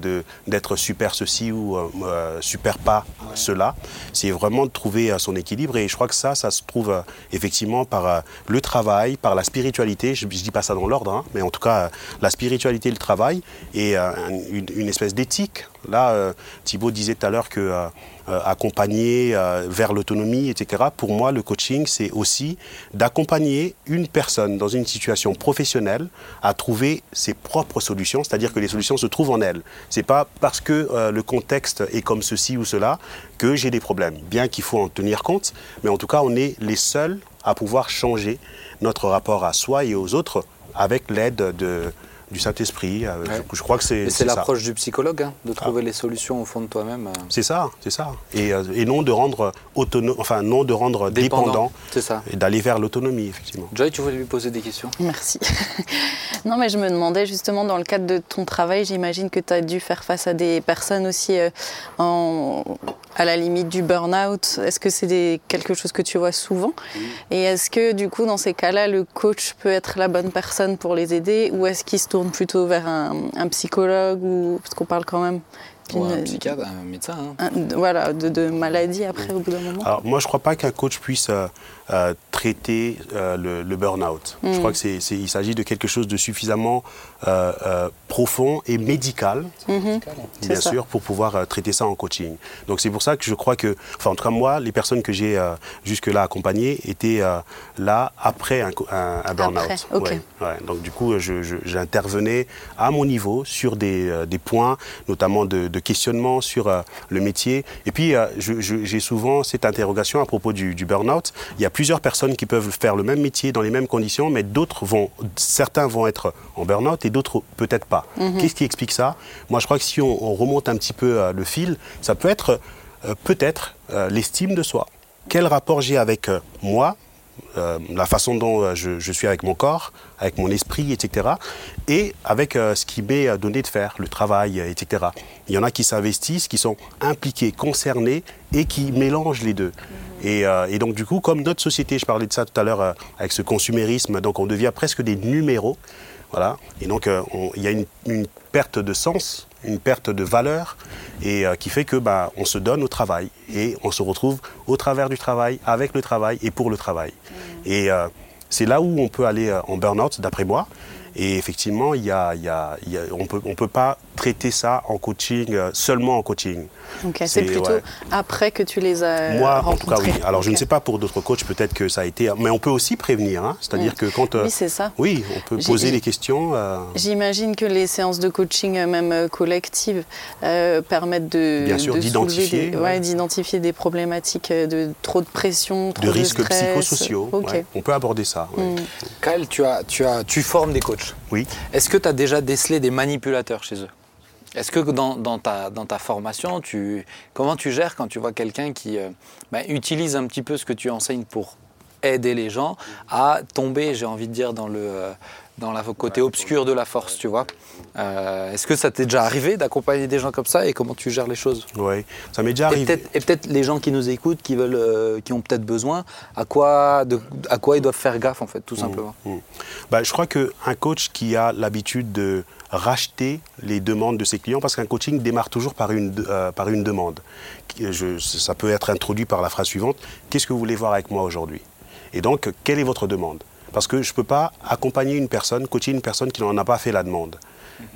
d'être super ceci ou euh, euh, super pas cela. C'est vraiment de trouver euh, son équilibre et je crois que ça, ça se trouve euh, effectivement par euh, le travail, par la spiritualité. Je ne dis pas ça dans l'ordre, hein, mais en tout cas euh, la spiritualité, le travail et euh, un- une, une espèce d'éthique. Là, euh, Thibaut disait tout à l'heure que euh, accompagner euh, vers l'autonomie, etc. Pour moi, le coaching, c'est aussi d'accompagner une personne dans une situation professionnelle à trouver ses propres solutions, c'est-à-dire que les solutions se trouvent en elle. C'est pas parce que euh, le contexte est comme ceci ou cela que j'ai des problèmes. Bien qu'il faut en tenir compte, mais en tout cas, on est les seuls à pouvoir changer notre rapport à soi et aux autres avec l'aide de, du Saint-Esprit. Euh,
Ouais.
je, je crois que c'est
Et
c'est
l'approche du psychologue, hein, de trouver les solutions au fond de toi-même. euh,
C'est ça, c'est ça. Et, euh, et non de rendre autonome, enfin non de rendre dépendant,
C'est ça.
et d'aller vers l'autonomie, effectivement.
Joy, tu voulais lui poser des questions?
Merci. non, mais je me demandais justement, dans le cadre de ton travail, j'imagine que tu as dû faire face à des personnes aussi euh, en- à la limite du burn-out? Est-ce que c'est quelque chose que tu vois souvent? Et est-ce que, du coup, dans ces cas-là, le coach peut être la bonne personne pour les aider? Ou est-ce qu'il se tourne plutôt vers un, un psychologue ou... Parce qu'on parle quand même
Ou un
d'une-
psychiatre, un médecin. hein.
un- voilà, de, de maladie après, au bout d'un moment?
Alors moi, je ne crois pas qu'un coach puisse euh, euh, traiter euh, le, le burn-out. Je
Mm.
crois que c'est, il s'agit de quelque chose de suffisamment profond et médical,
Mhm.
bien sûr, pour pouvoir euh, traiter ça en coaching. Donc c'est pour ça que je crois que, enfin en tout cas moi, les personnes que j'ai euh, jusque-là accompagnées étaient euh, là après un, un, un burn-out.
Après, ok.
Ouais, ouais. Donc du coup, j'intervenais à mon niveau sur des, euh, des points, notamment de, de questionnement sur euh, le métier. Et puis euh, j'ai souvent cette interrogation à propos du, du burn-out. Il y a plusieurs personnes qui peuvent faire le même métier dans les mêmes conditions, mais d'autres vont, certains vont être en burn-out et d'autres peut-être pas. Qu'est-ce qui explique ça? Moi, je crois que si on, on remonte un petit peu euh, le fil, ça peut être euh, peut-être euh, l'estime de soi. Quel rapport j'ai avec moi, la façon dont je, je suis avec mon corps, avec mon esprit, etc. Et avec ce qui m'est donné de faire, le travail, etc. Il y en a qui s'investissent, qui sont impliqués, concernés et qui mélangent les deux. Et, euh, et donc du coup, comme notre société, je parlais de ça tout à l'heure euh, avec ce consumérisme, donc on devient presque des numéros. Voilà. Et donc, euh, il y a une, une perte de sens, une perte de valeur, et euh, qui fait que bah, on se donne au travail et on se retrouve au travers du travail, avec le travail et pour le travail. Et euh, c'est là où on peut aller en burn-out, d'après moi. Et effectivement, il y a, il y a- il y a- on peut, ne peut pas traiter ça en coaching, euh, seulement en coaching. C'est-
plutôt
ouais.
après que tu les as
Moi, en tout cas, oui. Alors, je ne sais pas pour d'autres coachs, peut-être que ça a été. Mais on peut aussi prévenir. hein. C'est-à dire que quand. euh,
Oui, c'est ça.
oui, on peut poser des questions. euh,
J'imagine que les séances de coaching, euh, même euh, collectives, euh, permettent de,
Bien sûr,
de
d'identifier,
des,
ouais.
ouais, d'identifier des problématiques euh, de trop de pression, trop
de
de,
risques
stress.
psychosociaux. Ouais. On peut aborder ça. ouais.
Mm.
Kyle, tu, as, tu, as, tu formes des coachs.
Oui.
Est-ce que tu as déjà décelé des manipulateurs chez eux? Est-ce que dans, dans ta, dans ta formation, tu, comment tu gères quand tu vois quelqu'un qui euh, bah, utilise un petit peu ce que tu enseignes pour aider les gens à tomber, j'ai envie de dire, dans le, euh, dans le côté obscur de la force, tu vois Euh, Est-ce que ça t'est déjà arrivé d'accompagner des gens comme ça et comment tu gères les choses?
Ouais. Ça m'est déjà arrivé.
et peut-être les gens qui nous écoutent, qui, veulent, euh, qui ont peut-être besoin, à quoi, de, à quoi ils doivent faire gaffe en fait, tout simplement?
Bah, je crois qu'un coach qui a l'habitude de racheter les demandes de ses clients, parce qu'un coaching démarre toujours par une, euh, par une demande. Je- ça peut être introduit par la phrase suivante Qu'est-ce que vous voulez voir avec moi aujourd'hui? Et donc, quelle est votre demande? Parce que je ne peux pas accompagner une personne, coacher une personne qui n'en a pas fait la demande.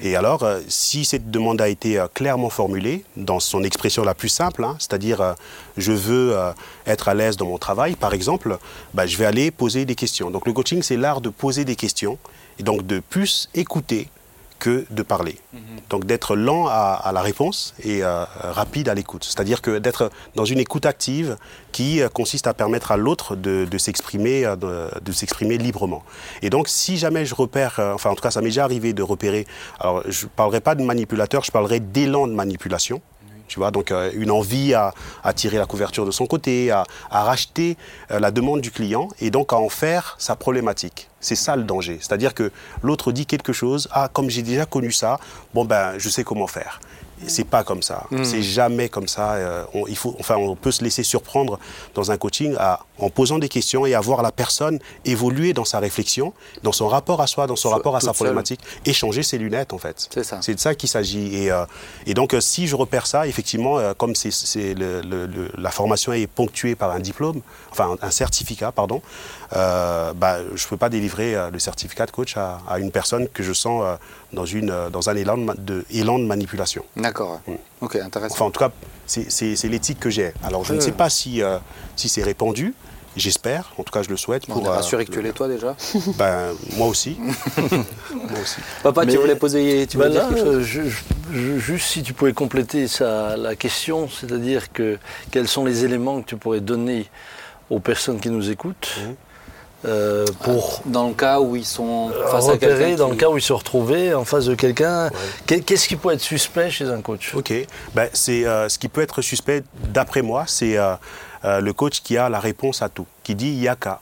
Et alors, euh, si cette demande a été euh, clairement formulée, dans son expression la plus simple, hein, c'est-à-dire euh, je veux euh, être à l'aise dans mon travail, par exemple, bah, je vais aller poser des questions. Donc le coaching, c'est l'art de poser des questions et donc de plus écouter que de parler. Donc d'être lent à, à la réponse et euh, rapide à l'écoute. C'est-à-dire que d'être dans une écoute active qui euh, consiste à permettre à l'autre de, de s'exprimer, euh, de, de s'exprimer librement. Et donc si jamais je repère, enfin en tout cas ça m'est déjà arrivé de repérer, alors je ne parlerai pas de manipulateur, je parlerai d'élan de manipulation. Tu vois, donc euh, une envie à, tirer la couverture de son côté, à, à racheter euh, la demande du client et donc à en faire sa problématique. C'est ça le danger. C'est-à-dire que l'autre dit quelque chose, ah comme j'ai déjà connu ça, bon ben je sais comment faire. C'est pas comme ça. C'est jamais comme ça. euh, on, il faut, enfin, on peut se laisser surprendre dans un coaching à, en posant des questions et à voir la personne évoluer dans sa réflexion, dans son rapport à soi, dans son rapport à sa problématique, et changer ses lunettes en fait.
C'est ça.
C'est de ça qu'il s'agit. Et, euh, et donc, euh, si je repère ça, effectivement, euh, comme c'est, la formation est ponctuée par un diplôme, enfin un certificat, pardon, euh, bah, je ne peux pas délivrer euh, le certificat de coach à, à une personne que je sens euh, dans, une, dans un élan de, ma- de- élan de manipulation.
D'accord. ouais. Ok, intéressant.
Enfin, en tout cas, c'est, l'éthique que j'ai. Alors, je ne sais pas si, euh, si c'est répandu. J'espère, en tout cas je le souhaite.
on
pour,
est
euh,
rassuré que tu l'es toi déjà.
ben, moi aussi. moi aussi.
Papa, tu voulais poser tu
Ben
voulais
là,
dire quelque chose
je- je- juste si tu pouvais compléter ça, la question, c'est-à-dire que quels sont les éléments que tu pourrais donner aux personnes qui nous écoutent
Mhm.
Euh, pour
Dans le cas où ils sont face à quelqu'un
dans
qui-
le cas où ils se retrouvaient en face de quelqu'un, qu'est- qu'est-ce qui peut être suspect chez un coach?
Ok. Ben, c'est, euh, ce qui peut être suspect, d'après moi, c'est euh, euh, le coach qui a la réponse à tout, qui dit Yaka.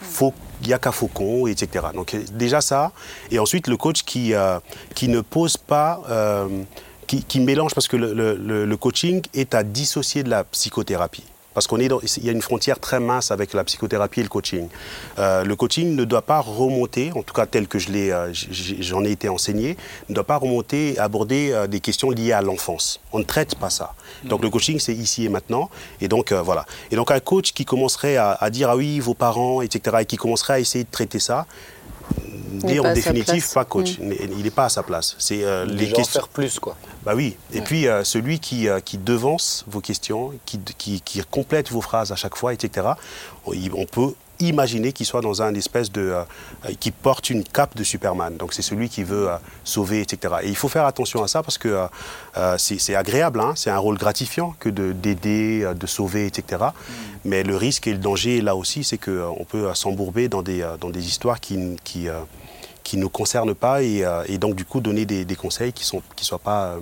Faux, Yaka Faucon, etc. Donc déjà ça. Et ensuite le coach qui, euh, qui ne pose pas, euh, qui, qui mélange, parce que le, le- le- le coaching est à dissocier de la psychothérapie. Parce qu'on est dans, il y a une frontière très mince avec la psychothérapie et le coaching. Euh, le coaching ne doit pas remonter, en tout cas tel que je l'ai, euh, j'en ai été enseigné, ne doit pas remonter et aborder euh, des questions liées à l'enfance. On ne traite pas ça. Donc le coaching c'est ici et maintenant. Et donc voilà. Et donc un coach qui commencerait à, à dire ah oui vos parents etc. et qui commencerait à essayer de traiter ça, dire en définitive pas coach. Il n'est pas à sa place. C'est euh, les questions.
faire plus quoi.
Bah oui. Et puis euh, celui qui, euh, qui devance vos questions, qui, qui, qui complète vos phrases à chaque fois, etc. On peut imaginer qu'il soit dans un espèce de euh, qui porte une cape de Superman. Donc c'est celui qui veut euh, sauver, etc. Et il faut faire attention à ça parce que euh, c'est agréable, hein, c'est un rôle gratifiant que de d'aider, de sauver, etc. Mais le risque et le danger là aussi, c'est qu'on peut euh, s'embourber dans des dans des histoires qui qui qui ne nous concernent pas et, et donc du coup donner des, des conseils qui ne qui soient pas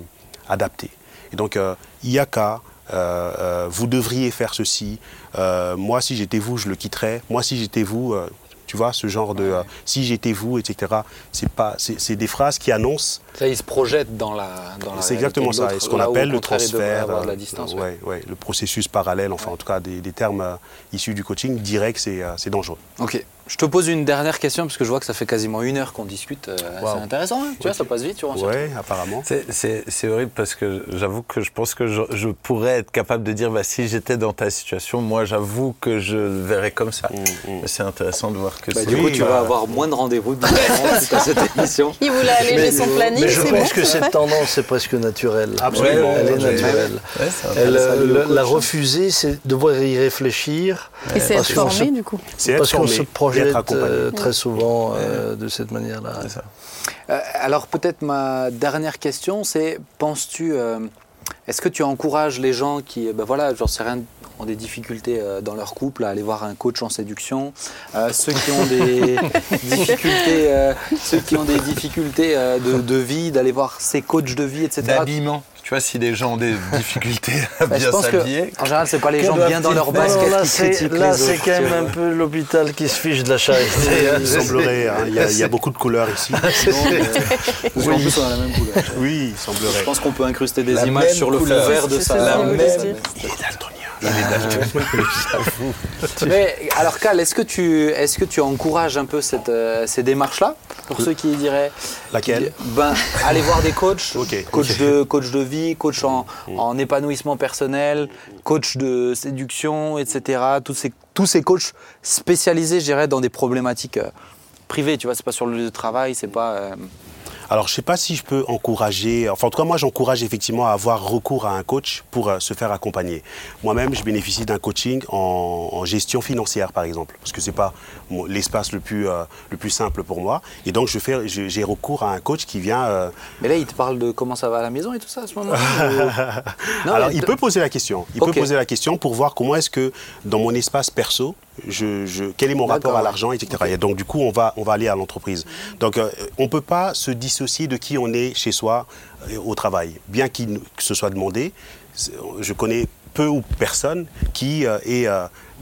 adaptés. Et donc, euh, IACA, vous devriez faire ceci, euh, moi si j'étais vous, je le quitterais, moi si j'étais vous, euh, tu vois, ce genre de euh, si j'étais vous, etc. C'est pas, c'est des phrases qui annoncent
Ça, il se projette dans la. dans
C'est exactement ça. Et ce qu'on appelle le transfert,
avoir de la
euh,
distance.
ouais,
ouais.
ouais, le processus parallèle, enfin en tout cas des, des termes euh, issus du coaching direct, c'est euh, c'est dangereux.
Ok. Je te pose une dernière question parce que je vois que ça fait quasiment une heure qu'on discute. euh,
Wow.
C'est intéressant, hein tu vois, ça passe vite.
Ouais, apparemment.
C'est- horrible parce que j'avoue que je pense que je, je pourrais être capable de dire bah, si j'étais dans ta situation, moi j'avoue que je le verrais comme ça. Mais c'est intéressant de voir que
Bah,
c'est.
du coup,
Oui,
tu
bah-
vas avoir moins de rendez-vous à cette émission.
Il voulait alléger son planning,
Mais je pense
bon,
que cette tendance est presque naturelle.
Absolument.
Elle est naturelle.
Ouais,
Elle, euh, la, refuser, c'est devoir y réfléchir.
Et c'est être
se-
formé, du coup.
Parce qu'on se
et
projette euh, très souvent euh, de cette manière-là.
Euh, alors peut-être ma dernière question, c'est penses-tu, euh, est-ce que tu encourages les gens qui, ben voilà, j'en sais rien, ont des difficultés euh, dans leur couple à aller voir un coach en séduction, euh, ceux qui ont des difficultés, euh, ceux qui ont des difficultés euh, de, de vie, d'aller voir ces coachs de vie, etc.
D'habillement. Tu vois, si des gens ont des difficultés à
Ben, je
bien s'habiller.
en général, c'est pas les gens bien dans leur basket
là,
qui
c'est,
critiquent
là,
les
c'est quand même un peu l'hôpital qui se fiche de la charité. hein.
Il semblerait, hein, il y, a- il y a beaucoup de couleurs ici.
Non, mais- Parce qu'en plus, on a la même couleur.
Oui, il
Je
semblerait.
pense qu'on peut incruster des
La
images
même
sur le fond vert de
ça,
la
je voulais
même-
dire.
Il est daltonien.
Mais alors Cal, est-ce que tu est-ce que tu encourages un peu cette, euh, ces démarches-là? Pour ceux qui diraient
Laquelle?
qui- Ben aller voir des coachs, coach de coach de vie, coach en, en épanouissement personnel, coach de séduction, etc. Tous ces tous ces coachs spécialisés, je dirais, dans des problématiques euh, privées. Tu vois, c'est pas sur le lieu de travail, c'est pas. euh,
Alors, je ne sais pas si je peux encourager, enfin en tout cas moi j'encourage effectivement à avoir recours à un coach pour euh, se faire accompagner. Moi-même, je bénéficie d'un coaching en, en gestion financière par exemple, parce que c'est pas mon- l'espace le plus euh, le plus simple pour moi, et donc je fais, j'ai recours à un coach qui vient. euh,
Mais là, il te parle de comment ça va à la maison et tout ça à ce moment-là. ou- Non,
alors il peut poser la question, il peut poser la question pour voir comment est-ce que dans mon espace perso, je, je- quel est mon rapport à l'argent, etc. Et donc du coup on va on va aller à l'entreprise. Donc euh, on peut pas se dissocier de qui on est chez soi euh, au travail, bien qu'il que ce soit demandé. Je connais peu ou personne qui euh, est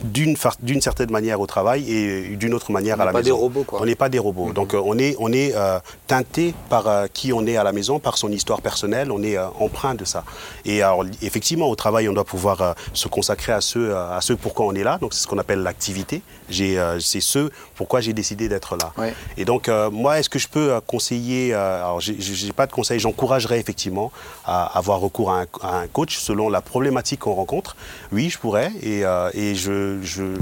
d'une certaine manière au travail et euh, d'une autre manière
On
à la
n'est pas
maison.
des robots, quoi.
On n'est pas des robots. Donc euh, on est on est euh, teinté par euh, qui on est à la maison, par son histoire personnelle. On est euh, empreint de ça. Et alors effectivement au travail on doit pouvoir se consacrer à ce à ce pourquoi on est là. Donc c'est ce qu'on appelle l'activité. J'ai c'est ce pourquoi j'ai décidé d'être là.
Ouais.
Et donc, moi, est-ce que je peux conseiller Alors, j'ai- pas de conseil. J'encouragerais effectivement à avoir recours à un, à un coach selon la problématique qu'on rencontre. Oui, je pourrais. Et, et je, je-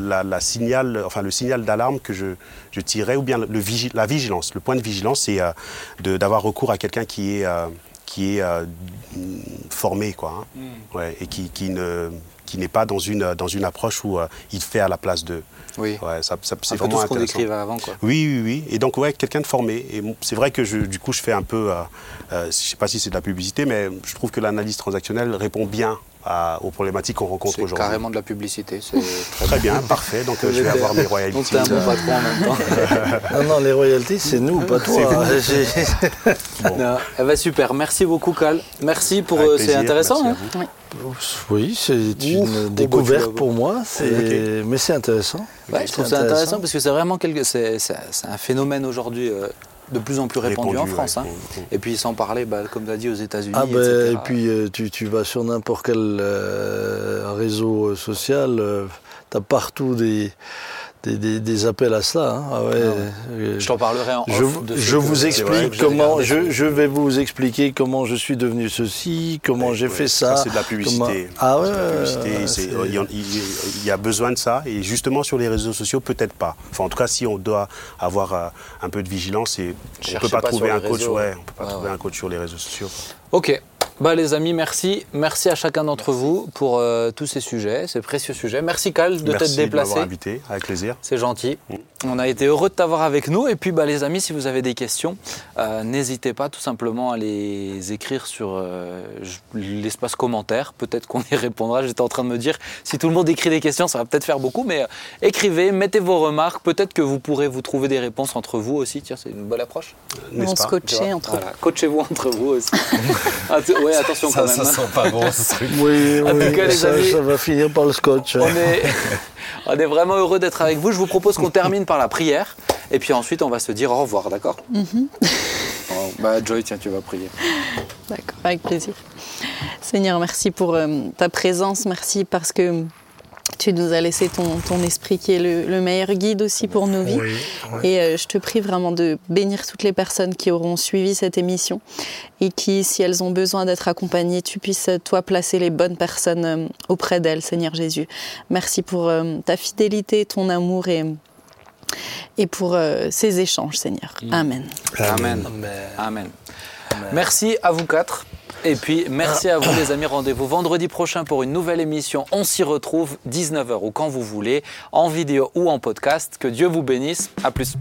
la, la signal, enfin, le signal d'alarme que je, je tirerais, ou bien le vigi- la vigilance. Le point de vigilance, c'est euh, de- d'avoir recours à quelqu'un qui est euh, qui est euh, formé, quoi, hein. ouais, et qui, qui ne qui n'est pas dans une, dans une approche où euh, il fait à la place d'eux.
Oui.
Ouais, ça, ça- c'est
peu tout
vraiment
ce qu'on décrivait avant, quoi.
Oui, oui, oui. Et donc, ouais, quelqu'un de formé. Et c'est vrai que je, du coup, je fais un peu, euh, euh, je sais pas si c'est de la publicité, mais je trouve que l'analyse transactionnelle répond bien à- aux problématiques qu'on rencontre
C'est
aujourd'hui.
carrément de la publicité. C'est très
Très bien, parfait. Donc, euh, je vais avoir mes
Donc
royalties.
t'es un bon patron en même temps.
Non, non, les royalties, c'est nous, pas toi. J'ai-
Non. Eh ben, super, merci beaucoup Cal. Merci pour euh, c'est intéressant.
merci
hein.
Oui, c'est une découverte pour moi, c'est- mais c'est intéressant.
Ouais, je trouve ça intéressant parce que c'est vraiment quelque, c'est, c'est- c'est un phénomène aujourd'hui euh, de plus en plus répandu, en France.
ouais.
hein. Et puis sans parler, bah, comme tu as dit, aux États-Unis,
Ah ben,
etc.
et puis euh, tu, tu vas sur n'importe quel euh, réseau euh, social, tu as partout des, des, des- des appels à cela. hein. Ah ouais, euh,
je t'en parlerai en
je,
de
vous explique comment, je, je vais vous expliquer comment je suis devenu ceci, comment j'ai
Ouais,
fait ça.
c'est de la publicité.
comment- Ah ouais,
il, y a besoin de ça. Et justement, sur les réseaux sociaux, peut-être pas. Enfin, en tout cas, si on doit avoir euh, un peu de vigilance, et on peut pas,
pas
trouver un coach.
réseaux.
Ouais, on peut pas
Ouais,
trouver un coach sur les réseaux sociaux.
Ok. Bah, les amis, merci. Merci à chacun d'entre vous pour euh, tous ces sujets, ces précieux sujets. Merci Cal de
Merci
t'être
de
déplacé.
m'avoir invité, avec plaisir.
C'est gentil. On a été heureux de t'avoir avec nous. Et puis, bah, les amis, si vous avez des questions, euh, n'hésitez pas tout simplement à les écrire sur euh, l'espace commentaire. Peut-être qu'on y répondra. J'étais en train de me dire, si tout le monde écrit des questions, ça va peut-être faire beaucoup. Mais euh, écrivez, mettez vos remarques. Peut-être que vous pourrez vous trouver des réponses entre vous aussi. Tiens, c'est une bonne approche.
On se coachait entre
Voilà. Coachez-vous entre vous aussi. Ouais, attention quand même. hein.
sent pas bon ce truc.
Oui,
En tout cas, les
ça,
amis-
ça va finir par le scotch.
On est, on est vraiment heureux d'être avec vous. Je vous propose qu'on termine par la prière. Et puis ensuite, on va se dire au revoir, d'accord Oh, Bah, Joy, tiens, tu vas prier.
D'accord, avec plaisir. Seigneur, merci pour euh, ta présence, merci parce que tu nous as laissé ton, ton esprit qui est le, le meilleur guide aussi pour nos vies.
Oui, oui.
Et euh, je te prie vraiment de bénir toutes les personnes qui auront suivi cette émission et qui, si elles ont besoin d'être accompagnées, tu puisses, euh, toi, placer les bonnes personnes euh, auprès d'elles, Seigneur Jésus. Merci pour euh, ta fidélité, ton amour et, et pour euh, ces échanges, Seigneur. Amen.
Amen. Amen. Merci à vous quatre. Et puis, merci à vous, les amis. Rendez-vous vendredi prochain pour une nouvelle émission. On s'y retrouve 19h ou quand vous voulez, en vidéo ou en podcast. Que Dieu vous bénisse. À plus.